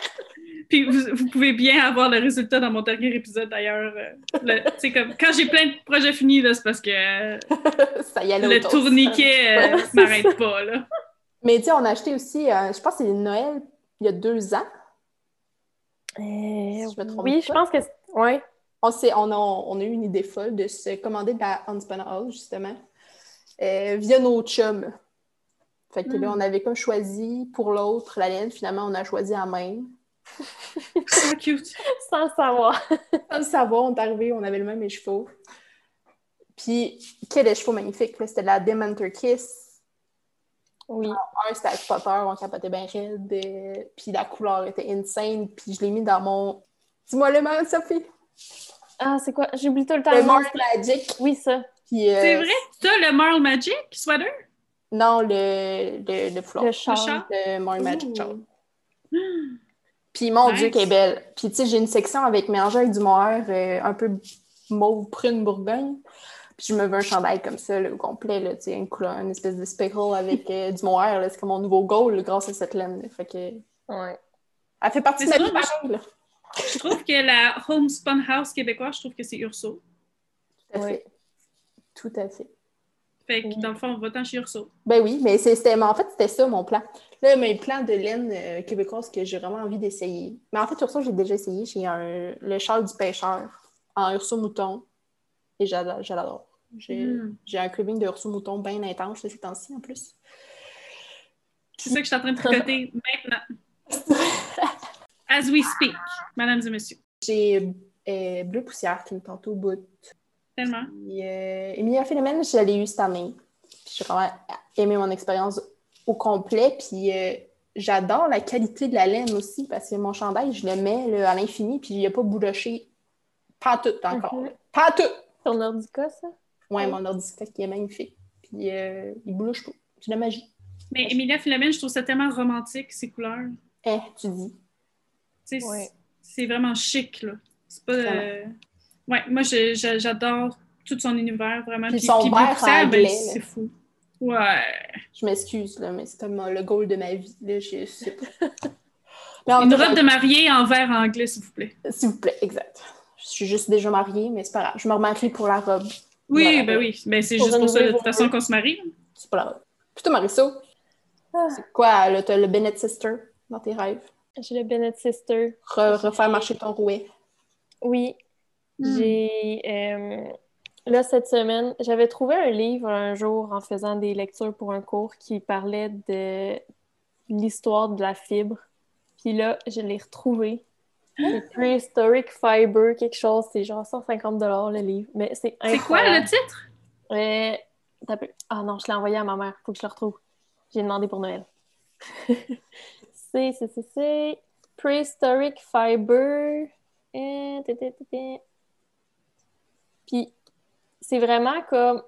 Puis vous, vous pouvez bien avoir le résultat dans mon dernier épisode d'ailleurs. Euh, le- tu sais, comme quand j'ai plein de projets finis, là, c'est parce que euh, <laughs> Ça y allait le autour. tourniquet <laughs> euh, Ouais. m'arrête pas. Là. Mais tu sais, on a acheté aussi, euh, je pense que c'est Noël il y a deux ans. Euh, je me trompe oui, je pense que... c'est- Ouais. On, s'est- on, a, on a eu une idée folle de se commander de la Unspun House, justement, euh, via nos chums. Fait que là, Mm. on avait comme choisi pour l'autre la laine. Finalement, on a choisi la même. <laughs> C'est cute. Sans le savoir. <laughs> Sans le savoir, on est arrivé, on avait le même écheveau. Puis, quel écheveau magnifique! là, C'était de la Dementor Kiss. Oui. Un, c'était Harry Potter, on capotait bien raide. euh, puis la couleur était insane. Puis je l'ai mis dans mon... Dis-moi le nom, Sophie! Ah, c'est quoi? J'oublie tout le temps Le le. Mars Magic. Oui, ça. Puis, euh, C'est vrai? Ça, le Marl Magic sweater? Non, le, le, le foulard. Le char. Le Magic. <gasps> Puis mon Nice. Dieu, qu'elle est belle. Puis tu sais, j'ai une section avec mélangé avec du mohair euh, un peu mauve prune bourgogne. Puis je me veux un chandail comme ça, au complet, là, tu sais, une couleur, une espèce de speckle avec <laughs> euh, du mohair. là. C'est comme mon nouveau goal là, grâce à cette laine. là. Fait que... Ouais. Elle fait partie de ma vie là. Je trouve que la Homespun House québécoise, je trouve que c'est Urso. Tout à fait. Tout à fait. Fait que Oui. dans le fond, on va-t'en chez Urso. Ben oui, mais c'était, mais en fait, c'était ça mon plan. Là, mes plans de laine euh, québécoise que j'ai vraiment envie d'essayer. Mais en fait, Urso, j'ai déjà essayé. J'ai un, le châle du pêcheur en Urso mouton. Et j'adore. j'adore. J'ai, Mm. j'ai un craving de Urso mouton bien intense là, ces temps-ci en plus. C'est ça que je suis en train de tricoter <laughs> maintenant. As we speak, mesdames et messieurs. J'ai euh, Bleu Poussière qui me tente au bout. Tellement. Puis, euh, Emilia Phénomène, je l'ai eu cette année. J'ai vraiment aimé mon expérience au complet. Puis euh, j'adore la qualité de la laine aussi parce que mon chandail, je le mets là, à l'infini. Puis il n'y a pas bouloché. Pas tout encore. Pas tout. Ton Nordica, ça? Ouais, mon ordi qui est magnifique. Puis euh, il bouloche pas. C'est de la magie. Mais Emilia Philomène, je trouve ça tellement romantique, ces couleurs. Eh, tu dis. Tu sais, Ouais. C'est- vraiment chic, là. C'est pas... euh, Ouais, moi, j'adore tout son univers, vraiment. Puis son Bleu vert Poussière, ben, c'est fou. Ouais. Je m'excuse, là, mais c'est comme euh, le goal de ma vie. Là, je sais pas. <laughs> Mais en Une robe de mariée en vert anglais, s'il vous plaît. S'il vous plaît, exact. Je suis juste déjà mariée, mais c'est pas grave. Je me remarie pour la robe. Oui, Voilà. ben oui. Ben, c'est juste pour ça, de toute façon, qu'on se marie. C'est pas la robe. Plutôt Marisso. Ah. C'est quoi, là, t'as le Bennett Sister dans tes rêves? J'ai le Bennett Sister. Re- refaire marcher ton rouet. Oui. Hmm. J'ai. euh, là, cette semaine, j'avais trouvé un livre un jour en faisant des lectures pour un cours qui parlait de l'histoire de la fibre. Puis là, je l'ai retrouvé. C'est Prehistoric Fiber, quelque chose. C'est genre 150 le livre. Mais c'est C'est quoi le titre? Euh, Ah non, je l'ai envoyé à ma mère. Faut que je le retrouve. J'ai demandé pour Noël. <laughs> c'est, c'est, c'est, c'est... Prehistoric Fiber. Puis, c'est vraiment comme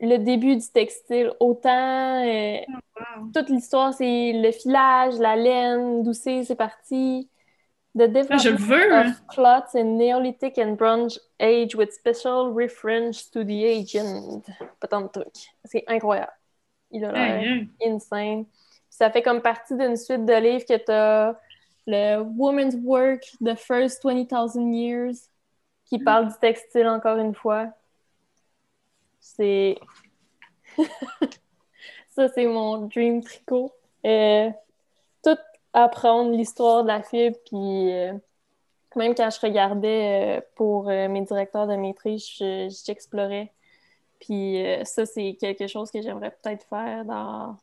le début du textile. Autant... euh, Wow. toute l'histoire, c'est le filage, la laine, d'où c'est, c'est parti. The Ah, je development veux. of hein. cloths in Neolithic and Bronze Age with special reference to the agent. Pas tant de trucs. C'est incroyable. Il a l'air Aïe, aïe. insane. Ça fait comme partie d'une suite de livres que t'as le Woman's Work, The First 20,000 Years, qui parle du textile encore une fois. C'est... <laughs> Ça, c'est mon dream tricot. Euh, tout apprendre l'histoire de la fibre, puis euh, même quand je regardais euh, pour mes directeurs de maîtrise, je- j'explorais. Puis ça, c'est quelque chose que j'aimerais peut-être faire dans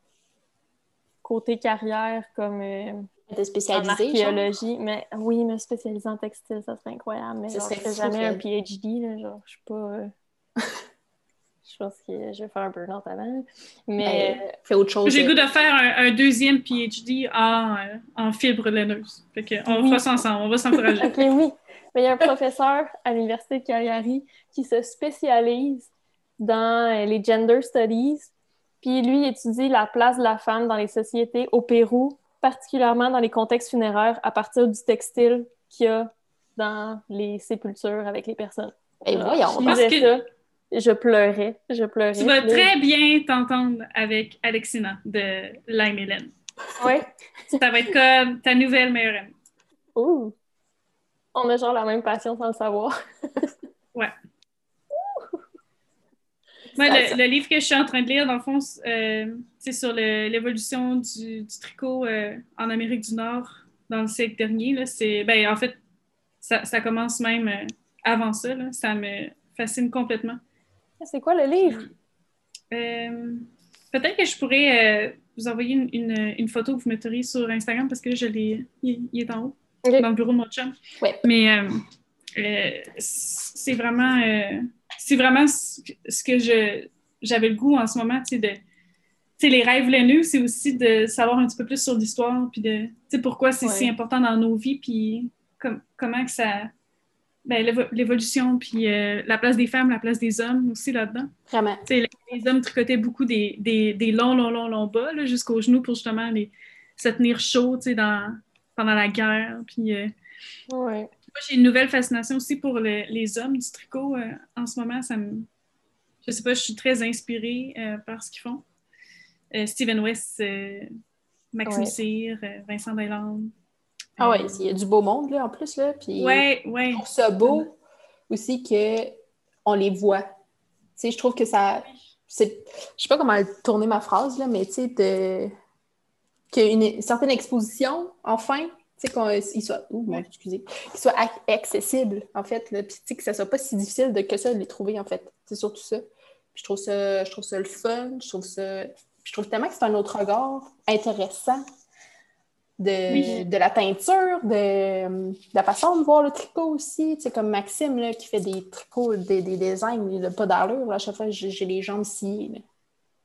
côté carrière, comme euh, T'es en spécialisée, genre? archéologie. Mais oui, me spécialiser en textile, ça serait incroyable. Mais Ce genre, serait je jamais un. PhD, là, genre, je suis pas... euh, <laughs> je pense que je vais faire un burn-out avant. Mais... Ben, Fais autre chose. J'ai le euh, goût de faire un, un deuxième PhD en, euh, en fibre laineuse. Fait que on Oui. fera ça ensemble, on va s'encourager. <laughs> OK, oui. Mais il y a un professeur à l'Université de Cagliari qui se spécialise dans euh, les gender studies. Puis lui, il étudie la place de la femme dans les sociétés au Pérou, particulièrement dans les contextes funéraires, à partir du textile qu'il y a dans les sépultures avec les personnes. Ben Alors, voyons. je Parce lisais que- ça, je pleurais, je pleurais. Tu vas très bien t'entendre avec Alexina de Lime Hélène. Ouais. Ça va être comme ta nouvelle meilleure amie. Ouh. On a genre la même passion sans le savoir. Moi, Le, livre que je suis en train de lire, dans le fond, c'est euh, c'est sur l'évolution du, du tricot euh, en Amérique du Nord dans le siècle dernier. C'est, ben, en fait, ça, ça commence même euh, avant ça. Là. Ça me fascine complètement. C'est quoi le livre? Euh, Peut-être que je pourrais vous envoyer une, une- une photo que vous metteriez sur Instagram parce que là, je l'ai, il, il est en haut, dans le bureau de mon chum. Ouais. Mais c'est vraiment, c'est vraiment ce que- je, j'avais le goût en ce moment, tu sais, de, les rêves laineux, c'est aussi de savoir un petit peu plus sur l'histoire, puis de, pourquoi c'est si important dans nos vies, puis com- comment que ça, ben, l'évo- l'évolution, puis euh, la place des femmes, la place des hommes aussi là-dedans. Vraiment. Les hommes tricotaient beaucoup des, des, des longs, longs, longs, longs bas jusqu'aux genoux pour justement les, se tenir chaud dans, pendant la guerre. Puis, euh, Ouais. Moi, j'ai une nouvelle fascination aussi pour le- les hommes du tricot. euh, en ce moment, ça me... Je sais pas, je suis très inspirée euh, par ce qu'ils font. Euh, Steven West, Maxime Ouais. Cyr, Vincent Deslandes. Ah ouais, Euh, il y a du beau monde, là, en plus, là. Puis ouais, ouais. je trouve ça beau aussi qu'on les voit. Tu sais, je trouve que ça... c'est- Je sais pas comment tourner ma phrase, là, mais tu sais, de... qu'il y ait une certaine exposition, enfin, tu sais, qu'il soit... Ouh, mon Dieu, excusez. Qu'il soit ac- accessible, en fait. Puis que ça soit pas si difficile de que ça de les trouver, en fait. C'est surtout ça. Puis je trouve ça, je trouve ça le fun, je trouve ça... Je trouve tellement que c'est un autre regard intéressant de, Oui. de la teinture, de, de la façon de voir le tricot aussi. Tu sais, comme Maxime là, qui fait des tricots, des, des designs, il n'a pas d'allure. À chaque fois, j'ai les jambes sciées. là.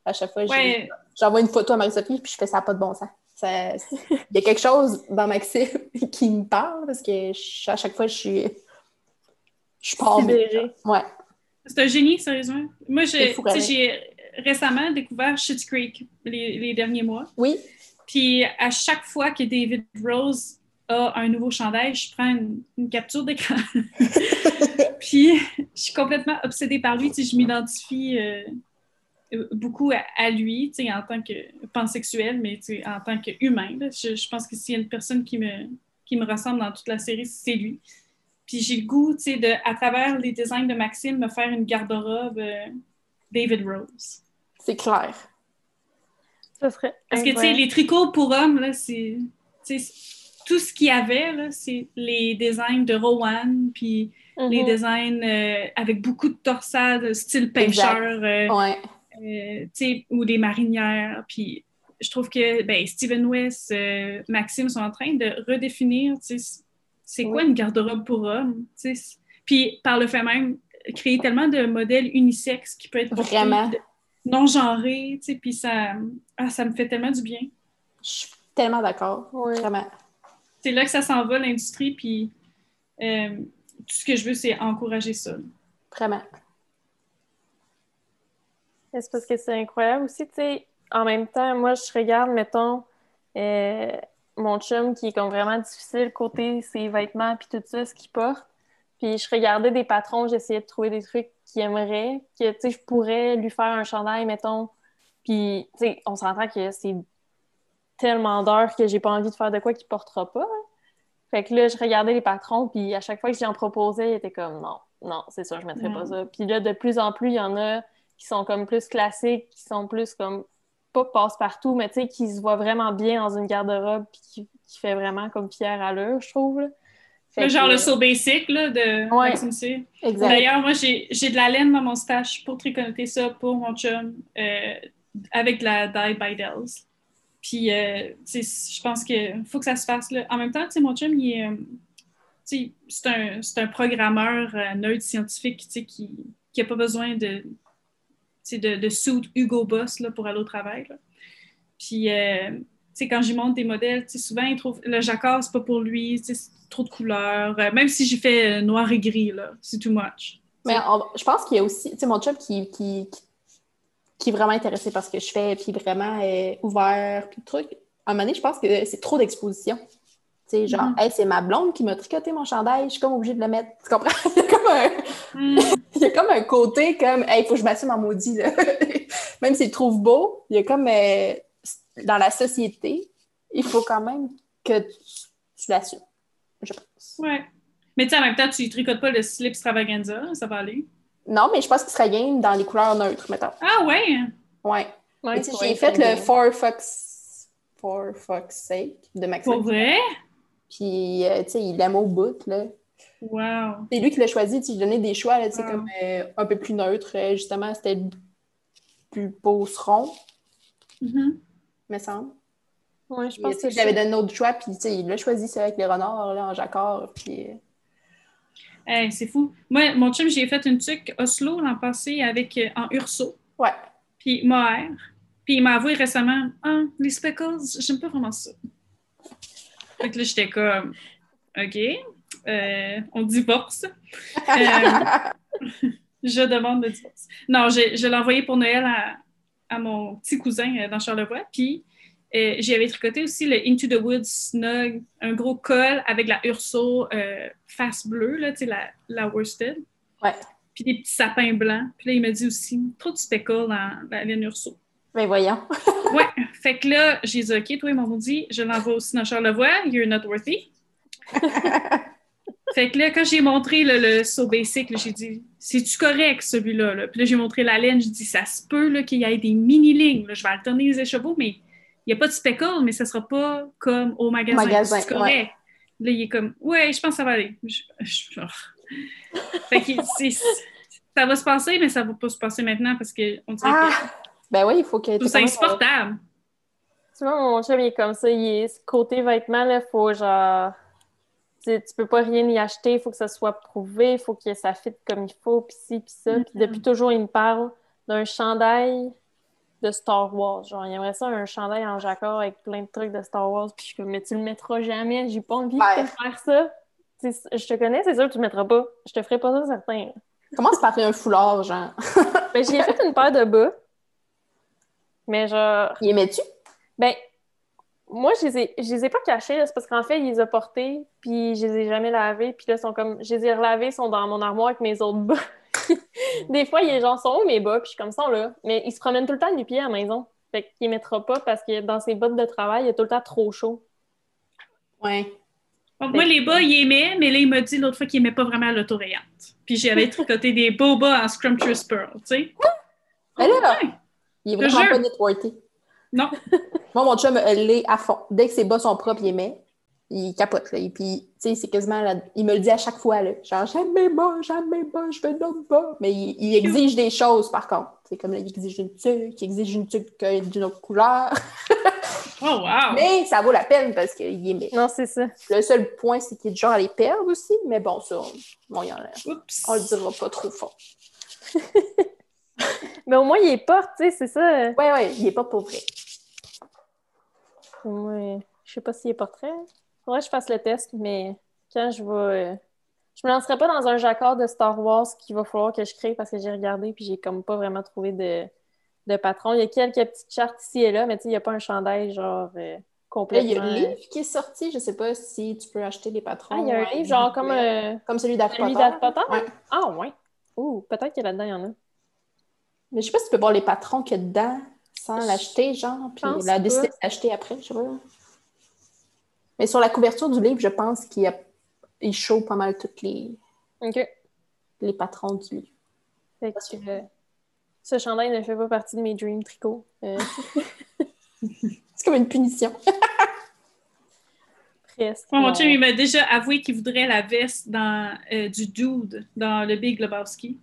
À chaque fois, Ouais, j'envoie une photo à Marie-Sophie puis je fais ça pas de bon sens. Ça- Il y a quelque chose dans Maxime <laughs> qui me parle parce que je- à chaque fois, je suis. Je pars. Ouais. c'est un génie, sérieusement. Moi, C'est j'ai récemment découvert Schitt's Creek les, les derniers mois. Oui. Puis à chaque fois que David Rose a un nouveau chandail, je prends une, une capture d'écran. <laughs> Puis je suis complètement obsédée par lui. Tu sais, je m'identifie euh, beaucoup à, à lui, tu sais, en tant que pansexuel, mais tu sais, en tant qu'humain. Je, je pense que s'il y a une personne qui me, qui me ressemble dans toute la série, c'est lui. Puis j'ai le goût, tu sais, de, à travers les designs de Maxime, me faire une garde-robe euh, David Rose. C'est clair. Ça serait Parce que, tu sais, les tricots pour hommes, là, c'est... tu sais, Tout ce qu'il y avait, là, c'est les designs de Rowan, puis les Mhm. designs euh, avec beaucoup de torsades, style pêcheur, euh, Ouais. Euh, ou des marinières, puis je trouve que ben, Steven West, euh, Maxime sont en train de redéfinir c'est quoi une garde-robe pour homme. Puis par le fait même, créer tellement de modèles unisexes qui peuvent être Vraiment. non genrés, puis ça, ah, ça me fait tellement du bien. Je suis tellement d'accord. Vraiment. C'est là que ça s'en va, l'industrie, puis euh, tout ce que je veux, c'est encourager ça. Vraiment. C'est parce que c'est incroyable aussi, tu sais, en même temps, moi, je regarde, mettons, euh, mon chum qui est comme vraiment difficile côté ses vêtements puis tout ça, ce qu'il porte. Puis je regardais des patrons, j'essayais de trouver des trucs qu'il aimerait, que, tu sais, je pourrais lui faire un chandail, mettons. Puis, tu sais, on s'entend que c'est tellement d'heures que j'ai pas envie de faire de quoi qu'il portera pas. Hein. Fait que là, je regardais les patrons, puis à chaque fois que j'en proposais, il était comme non, non, c'est ça, je mettrais pas ça. Puis là, de plus en plus, il y en a qui sont comme plus classiques, qui sont plus comme pas passe-partout, mais tu sais, qui se voient vraiment bien dans une garde-robe, puis qui, fait vraiment comme pierre à l'heure, je trouve. genre le So Basic là, de ouais, Maxime D'ailleurs, moi, j'ai de la laine dans mon stash pour tricoter ça pour mon chum euh, avec de la Dye by Dells. Puis, euh, je pense qu'il faut que ça se fasse. Là. En même temps, mon chum, il est. Euh, c'est un, un, programmeur euh, neutre scientifique qui n'a pas besoin de, de, de suit Hugo Boss là, pour aller au travail. Là. Puis, euh, quand j'y monte des modèles, souvent, il trouve le jacquard, c'est pas pour lui, c'est trop de couleurs. même si j'ai fait noir et gris, c'est too much. Mais je pense qu'il y a aussi, tu sais, mon chum qui, qui, qui est vraiment intéressé par ce que je fais, puis vraiment euh, ouvert, puis truc. À un moment donné, je pense que c'est trop d'exposition. Tu sais, genre, mm-hmm. c'est ma blonde qui m'a tricoté mon chandail, je suis comme obligée de le mettre. Tu comprends? <laughs> comme un... Mm. Il y a comme un côté comme, hey, il faut que je m'assume en maudit, là. <laughs> même s'il le trouve beau, il y a comme, euh, dans la société, il faut quand même que tu, l'assumes, je pense. Ouais. Mais tu sais, en même temps, tu tricotes pas le slip extravaganza, ça va aller. Non, mais je pense qu'il serait game dans les couleurs neutres, mettons. Ah ouais? Ouais. ouais j'ai fait le For Fox For Fox Sake de Maxime. Pour vrai? Puis, euh, tu sais, il l'aime au bout, là. Wow! C'est lui qui l'a choisi, tu sais, donné des choix, là, comme euh, un peu plus neutre. Euh, justement, c'était plus beau rond, mm-hmm. me semble. Oui, je pense que J'avais donné autre choix, puis, tu sais, il l'a choisi, ça, avec les renards, là, en jacquard, puis c'est fou. Moi, mon chum, j'ai fait une tuque Oslo l'an passé avec, euh, en urso. Ouais. Puis mohair. Puis il m'a avoué récemment Ah, les speckles, j'aime pas vraiment ça. Fait que là, j'étais comme OK, euh, on divorce. Euh, <laughs> je demande le divorce. Non, je, l'ai envoyé pour Noël à, à, mon petit cousin dans Charlevoix. Puis euh, j'avais tricoté aussi le Into the Woods Snug, un gros col avec la Urso euh, face bleue, là, la, la worsted. Ouais. Puis des petits sapins blancs. Puis là, il m'a dit aussi, trop de speckle dans la laine Urso. Ben voyons. <laughs> ouais. Fait que là, j'ai dit, OK, toi, ils m'ont dit, je l'envoie aussi dans Charlevoix, you're not worthy. <laughs> fait que là, quand j'ai montré le So Basic, j'ai dit, c'est-tu correct celui-là? Là? Puis là, j'ai montré la laine, j'ai dit, ça se peut qu'il y ait des mini-lignes. Je vais alterner les écheveaux, mais il n'y a pas de speckle, mais ça ne sera pas comme au magasin. magasin c'est correct. Là, il est comme, ouais, je pense que ça va aller. fait que ça va se passer, mais ça ne va pas se passer maintenant parce qu'on dirait ah! Ben oui, il faut que. C'est insupportable. Tu vois, mon chum, il est comme ça. Il est côté vêtements, il faut genre. Tu, ne peux pas rien y acheter, il faut que ça soit prouvé, il faut que ça fitte comme il faut, puis ci, puis ça. Puis depuis toujours, il me parle d'un chandail de Star Wars. Genre, il aimerait ça un chandail en jacquard avec plein de trucs de Star Wars. Puis je suis comme, mais tu le mettras jamais. J'ai pas envie de te faire ça. je te connais, c'est sûr que tu le mettras pas. Je te ferai pas ça, certain. Comment se parler un foulard, genre? <laughs> ben, j'ai fait une paire de bas. Mais genre. Y aimais-tu? Ben, moi, je les ai, je les ai pas cachés, c'est parce qu'en fait, ils les ont portés, puis je les ai jamais lavés, puis là, ils sont comme, je les ai relavés, ils sont dans mon armoire avec mes autres bas. <laughs> des fois, les gens sont où mes bas, puis je suis comme ça, là. Mais ils se promènent tout le temps du pied à la maison. Fait qu'il les mettra pas parce que dans ses bottes de travail, il est tout le temps trop chaud. Ouais. moi, les bas, il aimait, mais là, il m'a dit l'autre fois qu'il aimait pas vraiment l'autorayante. Puis j'avais <laughs> tricoté des beaux bas en Scrumptious Pearl, tu sais. Mais là, il est vraiment pas networké. Non. <laughs> moi, mon chum, l'est à fond. Dès que ses bas sont propres, il aimait il capote. Là. Et puis, tu sais, c'est quasiment. Il me le dit à chaque fois. Là. Genre, j'aime mes bas, j'aime mes bas, je veux d'autres bas. Mais il, exige des choses, par contre. C'est comme là, il exige une tuque, il exige une tuque d'une autre couleur. <laughs> Oh, wow! Mais ça vaut la peine parce qu'il aimait. Non, c'est ça. Le seul point, c'est qu'il est du genre à les perdre aussi, mais bon, ça, on, y en a. Oups! On le dira pas trop fort. <laughs> Mais au moins, il est pas, tu sais, c'est ça. Ouais, ouais, il est pas pour vrai. Ouais. Je sais pas s'il est portrait. Faudrait que je fasse le test, mais quand je vais. euh, Je me lancerai pas dans un jacquard de Star Wars qu'il va falloir que je crée parce que j'ai regardé puis j'ai comme pas vraiment trouvé de, de patron. Il y a quelques petites chartes ici et là, mais tu sais, il n'y a pas un chandail genre euh, Là, complètement. il y a le livre qui est sorti. Je sais pas si tu peux acheter les patrons. Ah, il y a un euh, livre genre comme, euh, Comme celui d'Harry Potter. Potter? Ouais. Ah, ouais. Ouh, peut-être que là-dedans, il y en a. Mais je sais pas si tu peux voir les patrons qu'il y a dedans sans l'acheter, genre, puis pense la décider pas. d'acheter après, je pas. Mais sur la couverture du livre, je pense qu'il y a... il show pas mal tous les, les patrons du livre. Fait que, euh, ce chandail ne fait pas partie de mes dream tricots. Euh, <laughs> C'est comme une punition. <laughs> presque. Mon chum, il m'a déjà avoué qu'il voudrait la veste dans, euh, du Dude dans le Big Lebowski.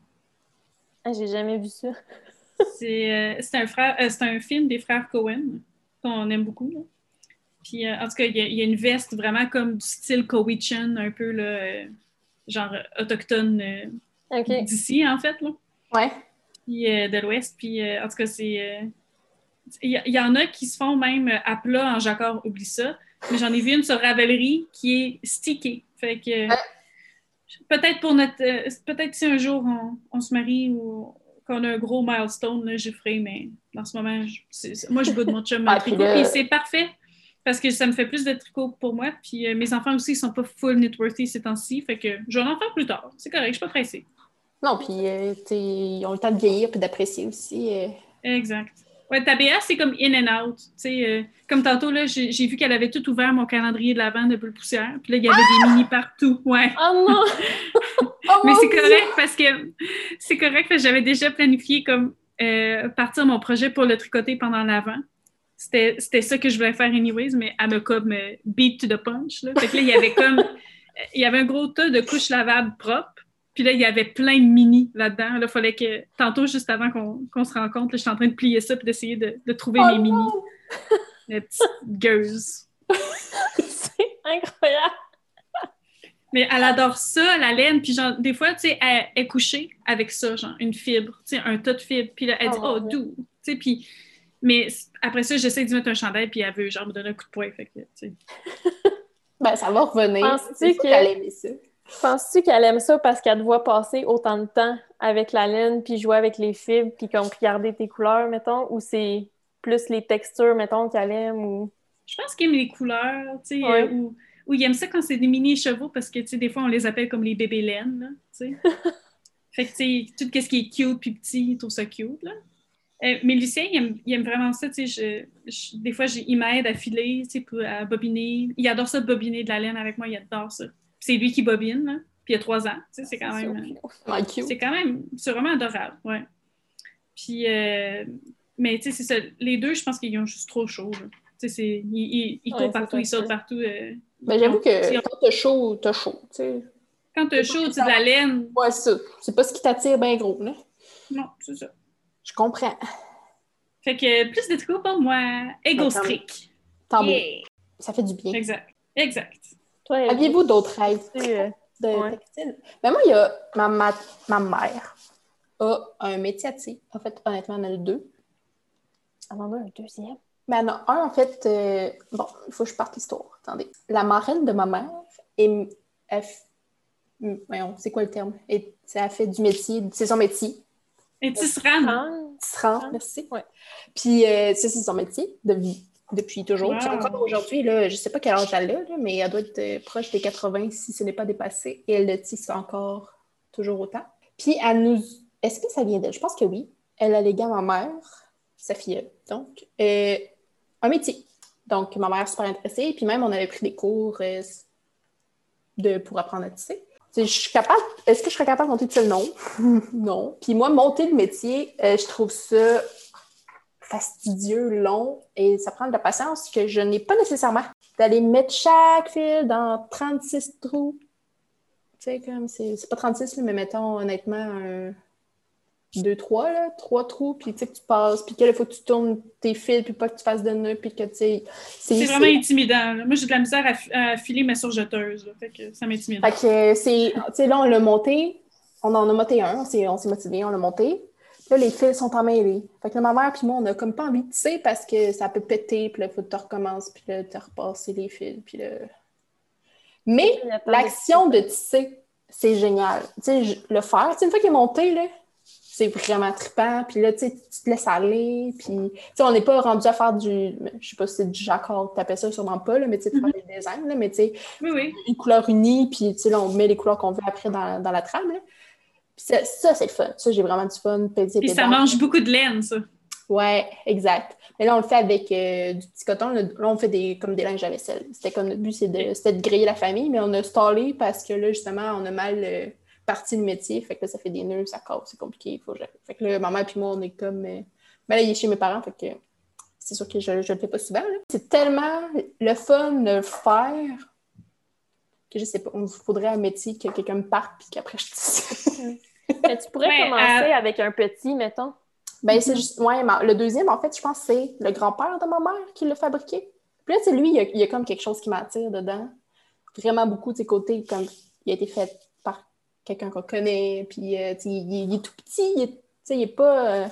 Ah, j'ai jamais vu ça. C'est euh, c'est un, frère- euh, un film des frères Cohen qu'on aime beaucoup. là. Puis, euh, en tout cas, il y, a, il y a une veste vraiment comme du style Cowichan, un peu là, genre autochtone d'ici, en fait, là. Ouais. Puis, de l'Ouest. Puis, en tout cas, c'est. Il y, en a qui se font même à plat en jacquard, oublie ça. Mais j'en ai vu une sur Ravelry qui est stickée. Fait que. Ouais. Peut-être pour notre. Peut-être si un jour on, on se marie ou qu'on a un gros milestone, là, ferai, mais en ce moment, je- moi, je boude mon chum <laughs> Ah, tricot. Puis c'est parfait parce que ça me fait plus de tricot pour moi. Puis euh, mes enfants aussi, ils sont pas full knitworthy ces temps-ci. Fait que je vais en faire plus tard. C'est correct, je suis pas pressée. Non, puis euh, ils ont le temps de vieillir puis d'apprécier aussi. euh. Exact. Ouais, ta BA, c'est comme in and out. Comme tantôt, là, j'ai j'ai vu qu'elle avait tout ouvert mon calendrier de l'avant de bulle poussière. Puis là, il y avait des mini partout. Ouais. Oh non! <laughs> Oh, Mais c'est correct parce que c'est correct parce que j'avais déjà planifié comme euh, partir mon projet pour le tricoter pendant l'avant. C'était c'était ça que je voulais faire anyways, mais elle me comme euh, beat to the punch. Là. Fait que là, il y avait comme il y avait un gros tas de couches lavables propres. Puis là, il y avait plein de mini là-dedans. Là, il fallait que tantôt, juste avant qu'on qu'on se rencontre, j'étais en train de plier ça puis d'essayer de, de trouver Oh mes mini. Les petites gueuses. <laughs> c'est incroyable! Mais elle adore ça, la laine. Puis genre, des fois, tu sais, elle est couchée avec ça, genre une fibre, tu sais, un tas de fibres. Puis là, elle dit, Oh, oh, doux. Tu sais, puis... Mais après ça, j'essaie d'y mettre un chandail, puis elle veut, genre, me donner un coup de poing. Fait que, tu sais. <laughs> Ben, ça va revenir. Penses-tu qu'elle aimait ça. Penses-tu qu'elle aime ça parce qu'elle te voit passer autant de temps avec la laine, puis jouer avec les fibres, puis comme regarder tes couleurs, mettons, ou c'est plus les textures, mettons, qu'elle aime, ou... Je pense qu'il aime les couleurs, tu sais, Ouais. euh, ou, ou il aime ça quand c'est des mini-chevaux, parce que, tu sais, des fois, on les appelle comme les bébés laines, là, tu sais. <laughs> fait que, tu sais, tout ce qui est cute puis petit, il trouve ça cute, là. Euh, mais Lucien, il aime, il aime vraiment ça, tu sais, je, je- des fois, il m'aide à filer, tu sais, pour- à bobiner. Il adore ça, bobiner de la laine avec moi, il adore ça. C'est lui qui bobine, là, puis il a trois ans, tu sais, c'est quand même... euh, c'est quand même, c'est vraiment adorable, ouais. Puis, euh, mais tu sais, c'est ça. Les deux, je pense qu'ils ont juste trop chaud. là. Tu sais, Ouais, courent c'est partout, ils ça. sautent partout. euh. Ben, j'avoue Si que on- quand t'as chaud, t'as chaud, tu sais. Quand t'as chaud, c'est de la laine. Ouais, c'est ça. C'est pas ce qui t'attire bien gros, là. Non, c'est ça. Je comprends. Fait que plus de tricot pour moi. Ego streak. Tant mieux. Ça fait du bien. Exact. Exact. Aviez-vous d'autres rêves tu, euh, de Ouais. textile? Ben moi, il y a ma, ma, ma mère a un métier à. En fait, honnêtement, elle en a deux. Elle en a un deuxième. Mais elle en a un, en fait, euh, bon, il faut que je parte l'histoire. Attendez. La marraine de ma mère, est, elle c'est quoi le terme? Et, elle fait du métier, c'est son métier. Et tisserane. Ah, Tisserand, merci. Ouais. Puis, euh, ça, c'est son métier de vie depuis toujours. Wow. Puis encore aujourd'hui, là, je sais pas quel âge elle a, là, mais elle doit être euh, proche des 80 si ce n'est pas dépassé. Et elle le tisse encore toujours autant. Puis, elle nous. Est-ce que ça vient d'elle? Je pense que oui. Elle a légué à ma mère, sa fille, donc, euh, un métier. Donc, ma mère super intéressée. Puis même, on avait pris des cours euh, de, pour apprendre à tisser. Je suis capable. Est-ce que je serais capable de monter tout seul? Non. <laughs> non. Puis moi, monter le métier, euh, je trouve ça fastidieux, long, et ça prend de la patience que je n'ai pas nécessairement. D'aller mettre chaque fil dans 36 trous. Tu sais, comme, c'est pas 36, là, mais mettons, honnêtement, un deux, trois, là, trois trous, puis tu sais que tu passes, puis qu'il faut que tu tournes tes fils, puis pas que tu fasses de nœuds, puis que tu sais. C'est vraiment intimidant. Moi, j'ai de la misère à, filer ma surjeteuse, fait que ça m'intimide. Fait que c'est. Tu sais, là, on l'a monté, on en a monté un, on s'est motivé, on l'a monté. Là, les fils sont emmêlés. Fait que là, ma mère puis moi, on a comme pas envie de tisser parce que ça peut péter, puis là, il faut que tu recommences, puis là, tu repasses les fils, puis là. Mais l'action de tisser, c'est génial. Tu sais, le faire, tu sais, une fois qu'il est monté, là, c'est vraiment trippant. Puis là, tu tu te laisses aller. Puis, tu sais, on n'est pas rendu à faire du, je sais pas si c'est du jacquard, appelles ça sûrement pas, là, mais tu sais, faire mm-hmm. des designs, là, mais tu sais, une couleur unie, puis tu sais, là, on met les couleurs qu'on veut après dans, dans la trame, là. ça, ça c'est le fun. Ça, j'ai vraiment du fun. Puis ça mange beaucoup de laine, ça. Ouais, exact. Mais là, on le fait avec euh, du petit coton. Là, on fait des, comme des linges à vaisselle. C'était comme notre but, c'était de, griller la famille, mais on a stallé parce que là, justement, on a mal euh, parti le métier. Fait que là, ça fait des nœuds, ça casse, c'est compliqué. Il faut Fait que là, ma mère et moi, on est comme. Euh... Ben là, il est chez mes parents, fait que c'est sûr que je ne le fais pas souvent. C'est tellement le fun de le faire que je sais pas. Il faudrait un métier que quelqu'un me parte puis qu'après je <laughs> tu pourrais commencer avec un petit, mettons. Ben, c'est juste. Ouais, le deuxième, en fait, je pense que c'est le grand-père de ma mère qui l'a fabriqué. Puis là, c'est lui, il y, a, comme quelque chose qui m'attire dedans. Vraiment beaucoup de ses côtés, comme il a été fait quelqu'un qu'on connaît, puis euh, il, est tout petit, il est, il est pas. Euh,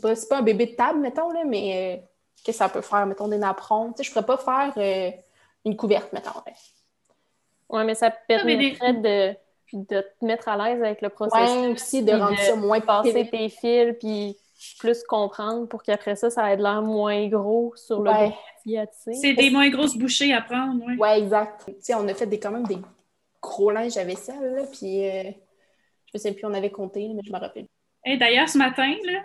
pas c'est pas un bébé de table, mettons, là, mais euh, qu'est-ce que ça peut faire, mettons, des sais, je pourrais pas faire une couverte, mettons. Ouais, mais ça permettrait de, de te mettre à l'aise avec le processus. Ouais, aussi, de rendre ça moins passer tes fils, puis plus comprendre pour qu'après ça, ça ait l'air moins gros sur le ouais. C'est des moins grosses bouchées à prendre, oui. Oui, exact. Tu sais, on a fait des, quand même des gros linges à vaisselle, là, puis euh, je ne sais plus, on avait compté, mais je me rappelle. D'ailleurs, ce matin, là,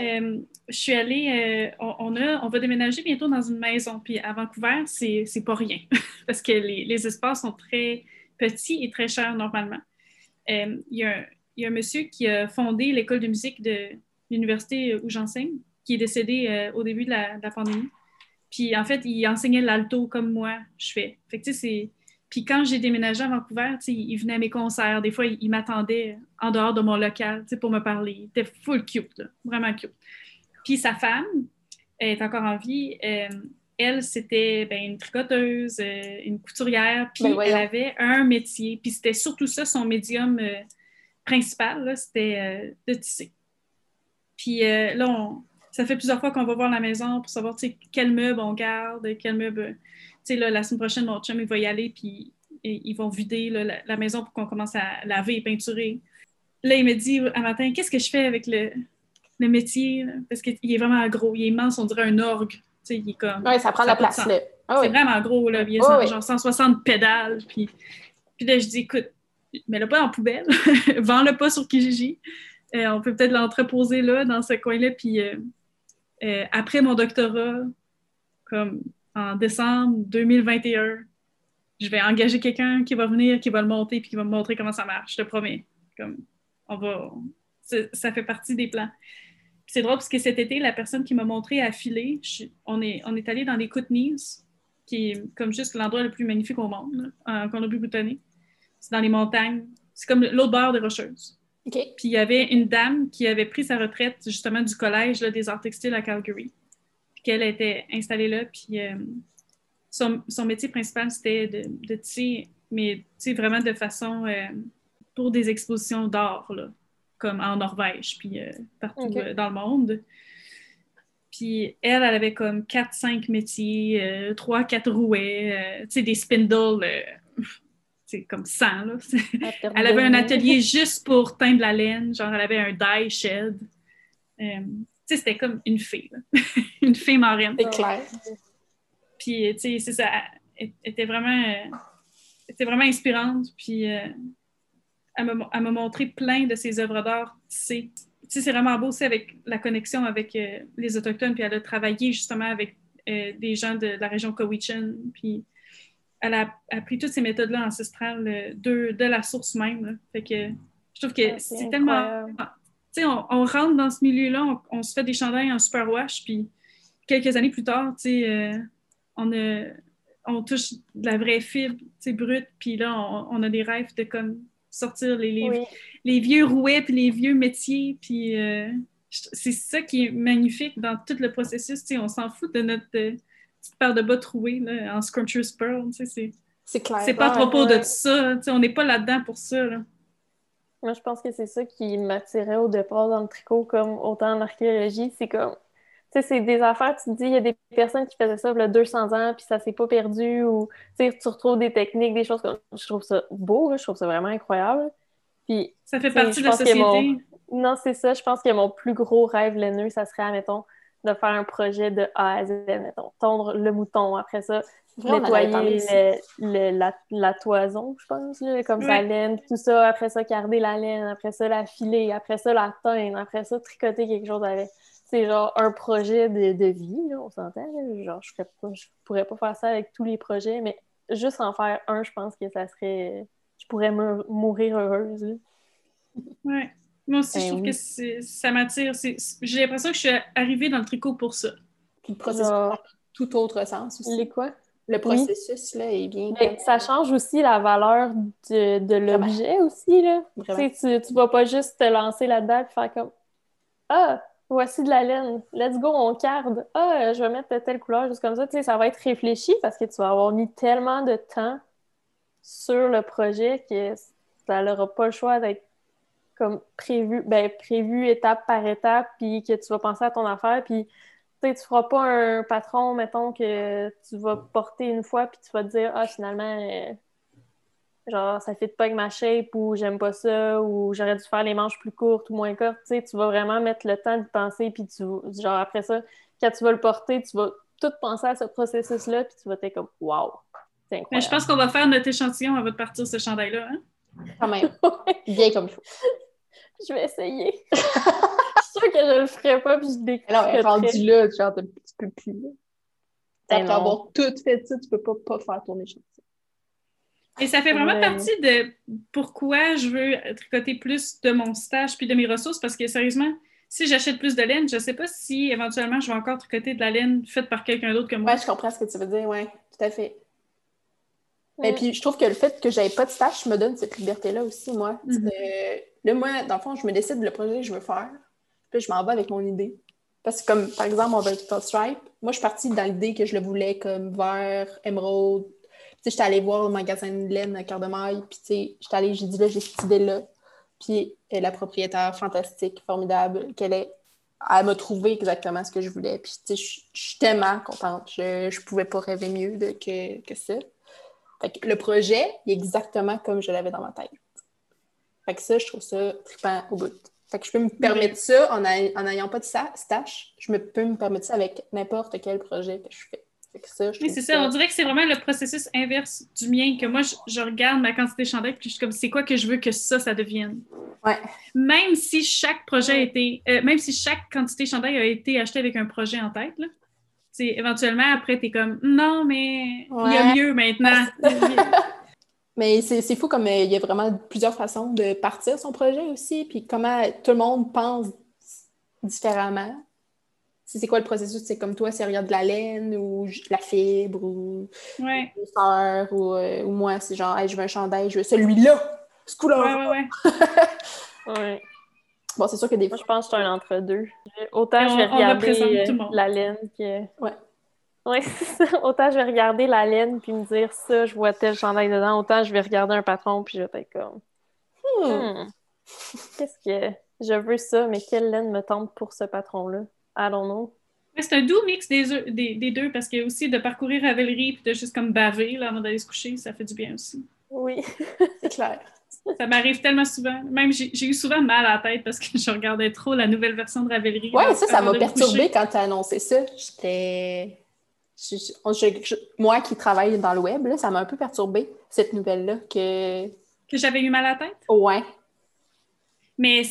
euh, je suis allée, euh, on, a, on va déménager bientôt dans une maison, puis à Vancouver, c'est pas rien, <laughs> parce que les, les, espaces sont très petits et très chers normalement. Il y, a un, y a un monsieur qui a fondé l'école de musique de, l'université où j'enseigne, qui est décédé au début de la, pandémie. Puis en fait, il enseignait l'alto comme moi, je fais. Fait que, c'est... Puis quand j'ai déménagé à Vancouver, il venait à mes concerts. Des fois, il, m'attendait en dehors de mon local pour me parler. Il était full cute, vraiment cute. Puis sa femme elle est encore en vie. Euh, elle, c'était ben, une tricoteuse, euh, une couturière, puis ben, elle avait un métier. Puis c'était surtout ça, son médium principal, c'était de tisser. Puis euh, là, ça fait plusieurs fois qu'on va voir la maison pour savoir quel meuble on garde, quel meuble. La semaine prochaine, mon chum il va y aller, puis ils vont vider la, maison pour qu'on commence à laver et peinturer. Là, il me dit un matin Qu'est-ce que je fais avec le, métier Parce qu'il est vraiment gros, il est immense, on dirait un orgue. il est comme, oui, ça prend la place. là. Ah c'est vraiment gros, là. Il y a genre 160 pédales. Puis, puis là, je dis Écoute, mets-le pas en poubelle, <laughs> vends-le pas sur Kijiji. Euh, on peut peut-être l'entreposer là, dans ce coin-là. Puis euh, euh, après mon doctorat, comme en décembre 2021, je vais engager quelqu'un qui va venir, qui va le monter, puis qui va me montrer comment ça marche, je te promets. Comme, on va... Ça fait partie des plans. C'est drôle parce que cet été, la personne qui m'a montré à filer, on, est, on est allé dans les Kootenays, qui est comme juste l'endroit le plus magnifique au monde, en Colombie-Britannique. C'est dans les montagnes. C'est comme l'autre bord des Rocheuses. Puis il y avait une dame qui avait pris sa retraite justement du collège des arts textiles à Calgary. Qu'elle était installée là. Puis euh, son, métier principal, c'était de, de tisser, mais vraiment de façon euh, pour des expositions d'art, comme en Norvège, puis euh, partout dans le monde. Puis elle, elle avait comme 4-5 métiers, 3-4 rouets, tu sais, des spindles <laughs> c'est comme 100. Là. <laughs> elle avait un atelier juste pour teindre la laine, genre elle avait un dye shed. Euh, c'était comme une fée, <laughs> une fée marine. C'est clair. Puis, tu sais, c'est ça, elle était vraiment, était vraiment inspirante. Puis, euh, elle m'a montré plein de ses œuvres d'art sais, C'est vraiment beau aussi avec la connexion avec euh, les Autochtones. Puis, elle a travaillé justement avec des gens de, la région Cowichan. Puis, elle a appris toutes ces méthodes-là ancestrales euh, de, de, la source même. Fait que je trouve que c'est tellement. Tu sais, on, rentre dans ce milieu-là, on, se fait des chandails en superwash, puis quelques années plus tard, tu sais, euh, on, on touche de la vraie fibre, tu sais, brute, puis là, on, a des rêves de comme sortir les, les, vieux rouets puis les vieux métiers. Puis euh, c'est ça qui est magnifique dans tout le processus. on s'en fout de notre euh, petite paire de bas trouée là, en Scruncher's Pearl. C'est clair. C'est pas à propos de ça. On n'est pas là-dedans pour ça. Moi, je pense que c'est ça qui m'attirait au départ dans le tricot, comme autant en archéologie. C'est comme sais, c'est des affaires, tu te dis, il y a des personnes qui faisaient ça il y a 200 ans, puis ça s'est pas perdu, ou tu retrouves des techniques, des choses comme Je trouve ça beau, je trouve ça vraiment incroyable. Puis, ça fait partie de la société. Non, c'est ça. Je pense que mon plus gros rêve laineux, ça serait, admettons, de faire un projet de A à Z, mettons, tondre le mouton, après ça, nettoyer la, toison, je pense, comme sa laine, tout ça, après ça, garder la laine, après ça, la filer, après ça, la teindre, après ça, tricoter quelque chose avec c'est genre un projet de, vie, là, on s'entend. Genre, je, ne je pourrais pas faire ça avec tous les projets, mais juste en faire un, je pense que ça serait. Je pourrais mourir heureuse. Oui. Moi aussi, je ben trouve que ça m'attire. J'ai l'impression que je suis arrivée dans le tricot pour ça. Puis le processus tout autre sens aussi. Les quoi? Le processus, là, est bien... Mais ça change aussi la valeur de, de l'objet aussi, là. Tu, tu vas pas juste te lancer là-dedans et faire comme « Ah, voici de la laine, let's go, on carde. Ah, je vais mettre telle couleur, juste comme ça. Tu sais, ça va être réfléchi parce que tu vas avoir mis tellement de temps sur le projet que ça n'aura pas le choix d'être comme prévu, ben, prévu étape par étape, puis que tu vas penser à ton affaire, puis tu tu feras pas un patron, mettons, que tu vas porter une fois, puis tu vas te dire, ah, finalement, euh, genre ça fait pas avec ma shape ou j'aime pas ça ou j'aurais dû faire les manches plus courtes ou moins courtes. Tu sais, tu vas vraiment mettre le temps de penser puis tu genre après ça, quand tu vas le porter, tu vas tout penser à ce processus-là puis tu vas être comme wow. C'est incroyable. Mais je pense qu'on va faire notre échantillon avant de partir ce chandail-là. Hein? Quand même. <laughs> Bien comme il faut. Je vais essayer. <laughs> je suis sûre que je le ferai pas puis je décris. Non, rendu là, genre, tu peux plus. Après ben avoir tout fait ça, tu peux pas, pas faire ton échantillon. Et ça fait vraiment partie de pourquoi je veux tricoter plus de mon stage puis de mes ressources parce que sérieusement, si j'achète plus de laine, je ne sais pas si éventuellement je vais encore tricoter de la laine faite par quelqu'un d'autre que moi. Oui, je comprends ce que tu veux dire, oui, tout à fait. Et puis, je trouve que le fait que j'avais pas de stage me donne cette liberté-là aussi, moi. Mhm. Là, moi, dans le fond, je me décide le projet que je veux faire. Puis, je m'en vais avec mon idée. Parce que, comme par exemple, mon Vertical Stripe, moi, je suis partie dans l'idée que je le voulais comme vert, émeraude, sais, j'étais allée voir le magasin de laine à Cœur puis tu sais, j'étais allée, j'ai dit là, j'ai cette idée-là. Puis la propriétaire fantastique, formidable, qu'elle est, elle m'a trouvé exactement ce que je voulais. Puis tu sais, je suis tellement contente. Je, je pouvais pas rêver mieux que, que ça. Fait que le projet est exactement comme je l'avais dans ma tête. Fait que ça, je trouve ça trippant au bout. Fait que je peux me permettre ça en n'ayant pas de stash. Je me peux me permettre ça avec n'importe quel projet que je fais oui, c'est ça. On dirait que c'est vraiment le processus inverse du mien, que moi, je, regarde ma quantité de chandail, puis je suis comme, c'est quoi que je veux que ça, ça devienne? Ouais. Même si chaque projet a été, euh, même si chaque quantité de chandail a été achetée avec un projet en tête, là, éventuellement, après, tu es comme, non, mais il y a mieux maintenant. <laughs> mais c'est fou comme euh, il y a vraiment plusieurs façons de partir son projet aussi, puis comment tout le monde pense différemment c'est quoi le processus, c'est comme toi, c'est regarde de la laine ou de la fibre ou ouais. ou, euh, ou, moi, c'est genre, je veux un chandail, je veux celui-là, ce couleur. Ouais, ouais, <laughs> ouais. Bon, c'est sûr que des fois. je pense que c'est un entre-deux. Autant je vais regarder euh, la laine que. Ouais. Oui, <laughs> c'est ça. Autant je vais regarder la laine puis me dire ça, je vois tel chandail dedans, autant je vais regarder un patron puis je vais être comme. Hmm. hmm. Qu'est-ce que. Je veux ça, mais quelle laine me tente pour ce patron-là? I don't know. C'est un doux mix des, des, deux parce que aussi de parcourir Ravelry puis de juste comme baver là, avant d'aller se coucher, ça fait du bien aussi. Oui, <laughs> c'est clair. Ça m'arrive tellement souvent. Même j'ai eu souvent mal à la tête parce que <laughs> je regardais trop la nouvelle version de Ravelry. Oui, ça, ça m'a perturbé quand tu as annoncé ça. J'étais. Moi qui travaille dans le web, là, ça m'a un peu perturbé, cette nouvelle-là. Que, que j'avais eu mal à la tête? Ouais. Mais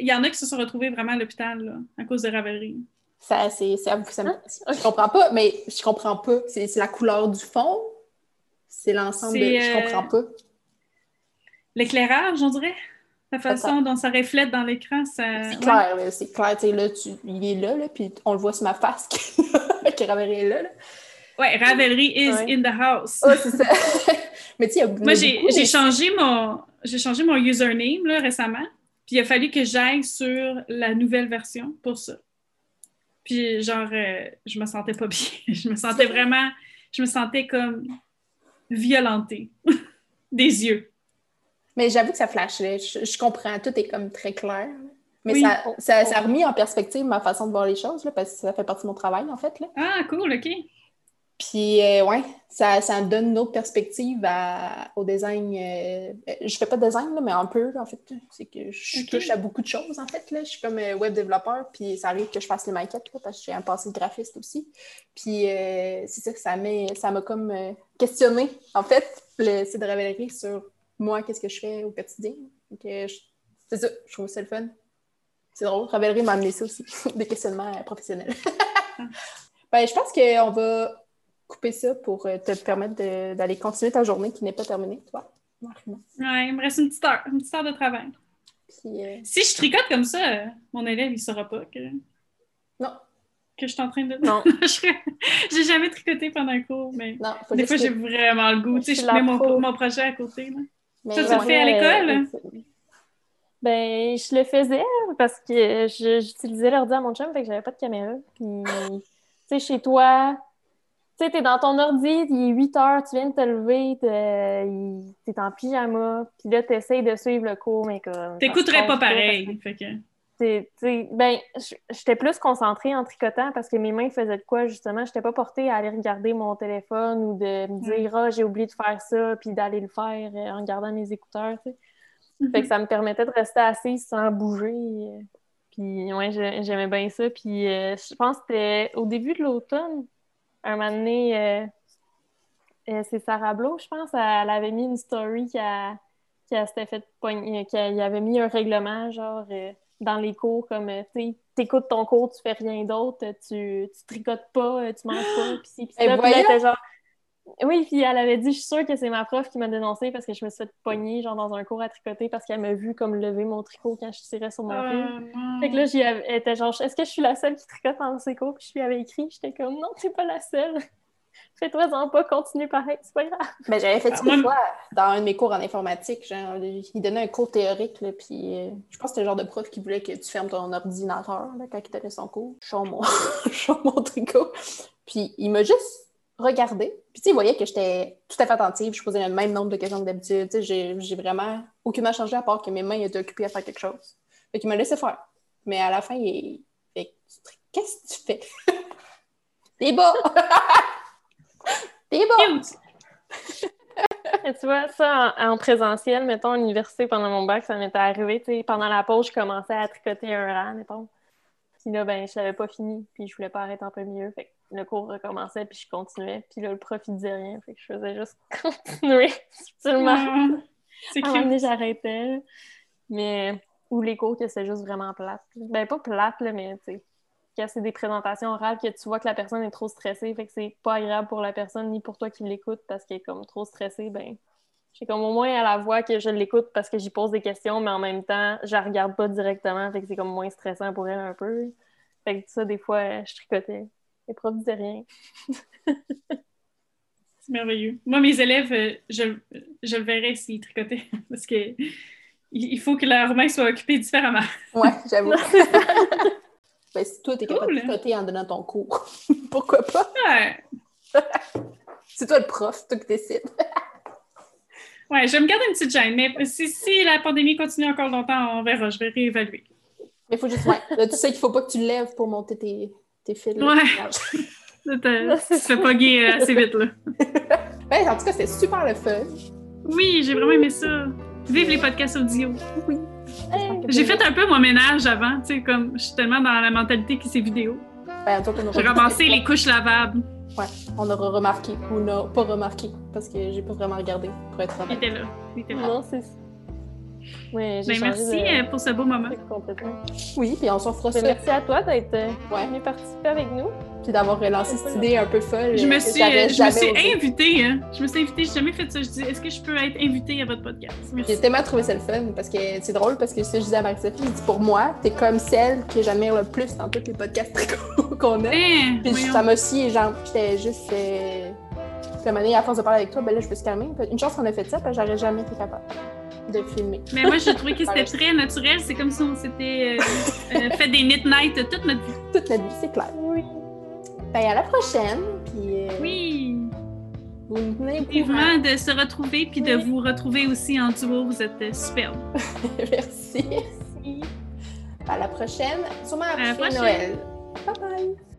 il y en a qui se sont retrouvés vraiment à l'hôpital à cause de Ravelry. Ça, c'est, ça, ah, je comprends pas, mais je comprends pas. C'est, la couleur du fond? C'est l'ensemble de... Je comprends pas. L'éclairage, on dirait? La façon dont ça reflète dans l'écran, ça... C'est clair, c'est clair. Là, tu... il est là, là, puis on le voit sur ma face <laughs> <laughs> que Ravelry est là. là. Ouais, Ravelry is in the house. Oh, c'est ça. <laughs> mais tu Moi, j'ai, changé mon j'ai changé mon username là, récemment. Puis il a fallu que j'aille sur la nouvelle version pour ça. Puis genre, euh, je me sentais pas bien. <laughs> je me sentais vraiment, je me sentais comme violentée des yeux. Mais j'avoue que ça flashait. Je, je, comprends, tout est comme très clair. Mais ça, ça, ça, a remis en perspective ma façon de voir les choses, là, parce que ça fait partie de mon travail, en fait. Là. Ah, cool, OK. Puis, euh, ouais, ça, ça donne une autre perspective à, au design. Euh, je fais pas de design, là, mais un peu, en fait. C'est que je touche à beaucoup de choses, en fait. Là. Je suis comme euh, web développeur, puis ça arrive que je fasse les maquettes, là, parce que j'ai un passé de graphiste aussi. Puis, euh, c'est ça que ça m'a ça comme questionné, en fait, le site de Ravelry sur moi, qu'est-ce que je fais au quotidien. C'est ça, je trouve ça le fun. C'est drôle, Ravelry m'a amené ça aussi, <laughs> des questionnements professionnels. <laughs> <laughs> ben, je pense qu'on va couper ça pour euh, te permettre d'aller continuer ta journée qui n'est pas terminée, toi. Ouais, il me reste une petite heure, une petite heure de travail. Euh, si je tricote comme ça, mon élève, il ne saura pas que. Non. Que je suis en train de. Non. j'ai jamais tricoté pendant un cours, mais non, des fois, j'ai vraiment le goût. Tu sais, je mets mon, mon, projet à côté. Là. Mais ça, tu le fais à l'école? Ben, je le faisais parce que j'utilisais l'ordi à mon chum, fait que j'avais pas de caméra. Puis, tu sais, chez toi, tu sais, t'es dans ton ordi, il est 8 heures, tu viens de te lever, t'es en pyjama, puis là, t'essayes de suivre le cours, mais comme... T'écouterais pas pareil, fait que... T'sais, ben, j'étais plus concentrée en tricotant parce que mes mains faisaient de quoi, justement. J'étais pas portée à aller regarder mon téléphone ou de me dire « Ah, j'ai oublié de faire ça », puis d'aller le faire en regardant mes écouteurs, tu sais. Fait que mm-hmm. ça me permettait de rester assise sans bouger. Puis, ouais, j'aimais bien ça. Puis, euh, je pense que c'était au début de l'automne, un moment donné, euh, euh, c'est Sarah Blo, je pense, elle avait mis une story qui a, s'était fait qui avait mis un règlement, genre, dans les cours, comme, tu écoutes ton cours, tu fais rien d'autre, tu, tu tricotes pas, tu manges pas, puis là, puis genre... Oui, puis elle avait dit, je suis sûre que c'est ma prof qui m'a dénoncé parce que je me suis fait pogner, genre, dans un cours à tricoter parce qu'elle m'a vu comme lever mon tricot quand je tirais sur mon fil. fait que là, j'y était genre, est-ce que je suis la seule qui tricote dans ces cours? Puis je lui avais écrit, j'étais comme, non, t'es pas la seule. <laughs> Fais-toi-en pas, continue pareil, c'est pas grave. Mais j'avais fait ça une fois dans un de mes cours en informatique. Genre, il donnait un cours théorique, là, puis euh, je pense que c'était le genre de prof qui voulait que tu fermes ton ordinateur là, quand il donnait son cours. Je mon, <laughs> mon tricot. Puis il m'a juste regarder. Puis, tu sais, il voyait que j'étais tout à fait attentive. Je posais le même nombre de questions que d'habitude. Tu sais, j'ai vraiment aucunement changé à part que mes mains étaient occupées à faire quelque chose. Fait qu'il m'a laissé faire. Mais à la fin, il fait Qu'est-ce que tu fais? <laughs> T'es bas! <laughs> T'es bas! <laughs> tu vois, ça, en, présentiel, mettons, à l'université, pendant mon bac, ça m'était arrivé, tu sais, pendant la pause, je commençais à tricoter un rang, mettons. Puis là, ben, je l'avais pas fini, puis je voulais pas arrêter un peu mieux. Fait le cours recommençait, puis je continuais. Puis là, le prof, il disait rien. Fait que je faisais juste <laughs> continuer subtilement. C'est à un j'arrêtais. Mais... Ou les cours que c'est juste vraiment plate. Ben, pas plate, là, mais tu sais, quand c'est des présentations orales que tu vois que la personne est trop stressée, fait que c'est pas agréable pour la personne ni pour toi qui l'écoute parce qu'elle est comme trop stressée, ben j'ai comme au moins à la voix que je l'écoute parce que j'y pose des questions, mais en même temps, je la regarde pas directement, fait que c'est comme moins stressant pour elle un peu. Fait que ça, des fois, je tricotais. <laughs> Les profs disaient rien. <laughs> C'est merveilleux. Moi, mes élèves, euh, je, je le verrais s'ils tricotaient <laughs> parce que il faut que leurs mains soient occupées différemment. Ouais, j'avoue. ben, si toi, t'es capable de tricoter en donnant ton cours, pourquoi pas? Ouais. C'est toi le prof, toi qui décides. ouais, je vais me garder une petite gêne, mais si, si la pandémie continue encore longtemps, on verra, je vais réévaluer. Mais il faut juste, ouais, tu sais qu'il ne faut pas que tu lèves pour monter tes, tes fils. Ouais. <laughs> Ça se fait pas gay euh, assez vite, là. ouais, <laughs> en tout cas, c'était super le fun. Oui, j'ai vraiment aimé ça. Vive les podcasts audio. Oui. J'ai fait un peu mon ménage avant, tu sais, comme je suis tellement dans la mentalité qui c'est vidéo. Ben, j'ai ramassé les couches lavables. Ouais, on aura remarqué ou non, pas remarqué parce que j'ai pas vraiment regardé pour être honnête. Il était là. Il était là. Non, c'est oui, ben, merci euh, pour ce beau moment. Oui, puis on s'en fera ben, ça. Merci à toi d'être euh, ouais. venu participer avec nous. Puis d'avoir relancé cette idée un peu folle. Je me suis, euh, je me suis invitée. Hein. Je me suis invitée. J'ai jamais fait ça. Je dis, est-ce que je peux être invitée à votre podcast? J'ai tellement trouvé ça le fun parce que c'est drôle parce que ce que je disais à Marie-Sophie, je dis pour moi, t'es comme celle que j'admire le plus dans tous les podcasts <laughs> qu'on a. Hein, puis ça m'a aussi, genre, j'étais juste. Euh... à force de parler avec toi, ben là, je peux se calmer. Une chance qu'on a fait ça, parce que j'aurais jamais été capable. De filmer. Mais moi, j'ai trouvé que <laughs> c'était très naturel. C'est comme si on s'était euh, euh, fait des midnight toute notre vie. Toute notre vie, c'est clair. Oui. Ben, à la prochaine. Puis, euh, Oui! vous courant. Vivement de se retrouver puis de vous retrouver aussi en duo. Vous êtes superbes. <laughs> Merci. Merci. À la prochaine. Sûrement la après prochaine. Noël. Bye bye.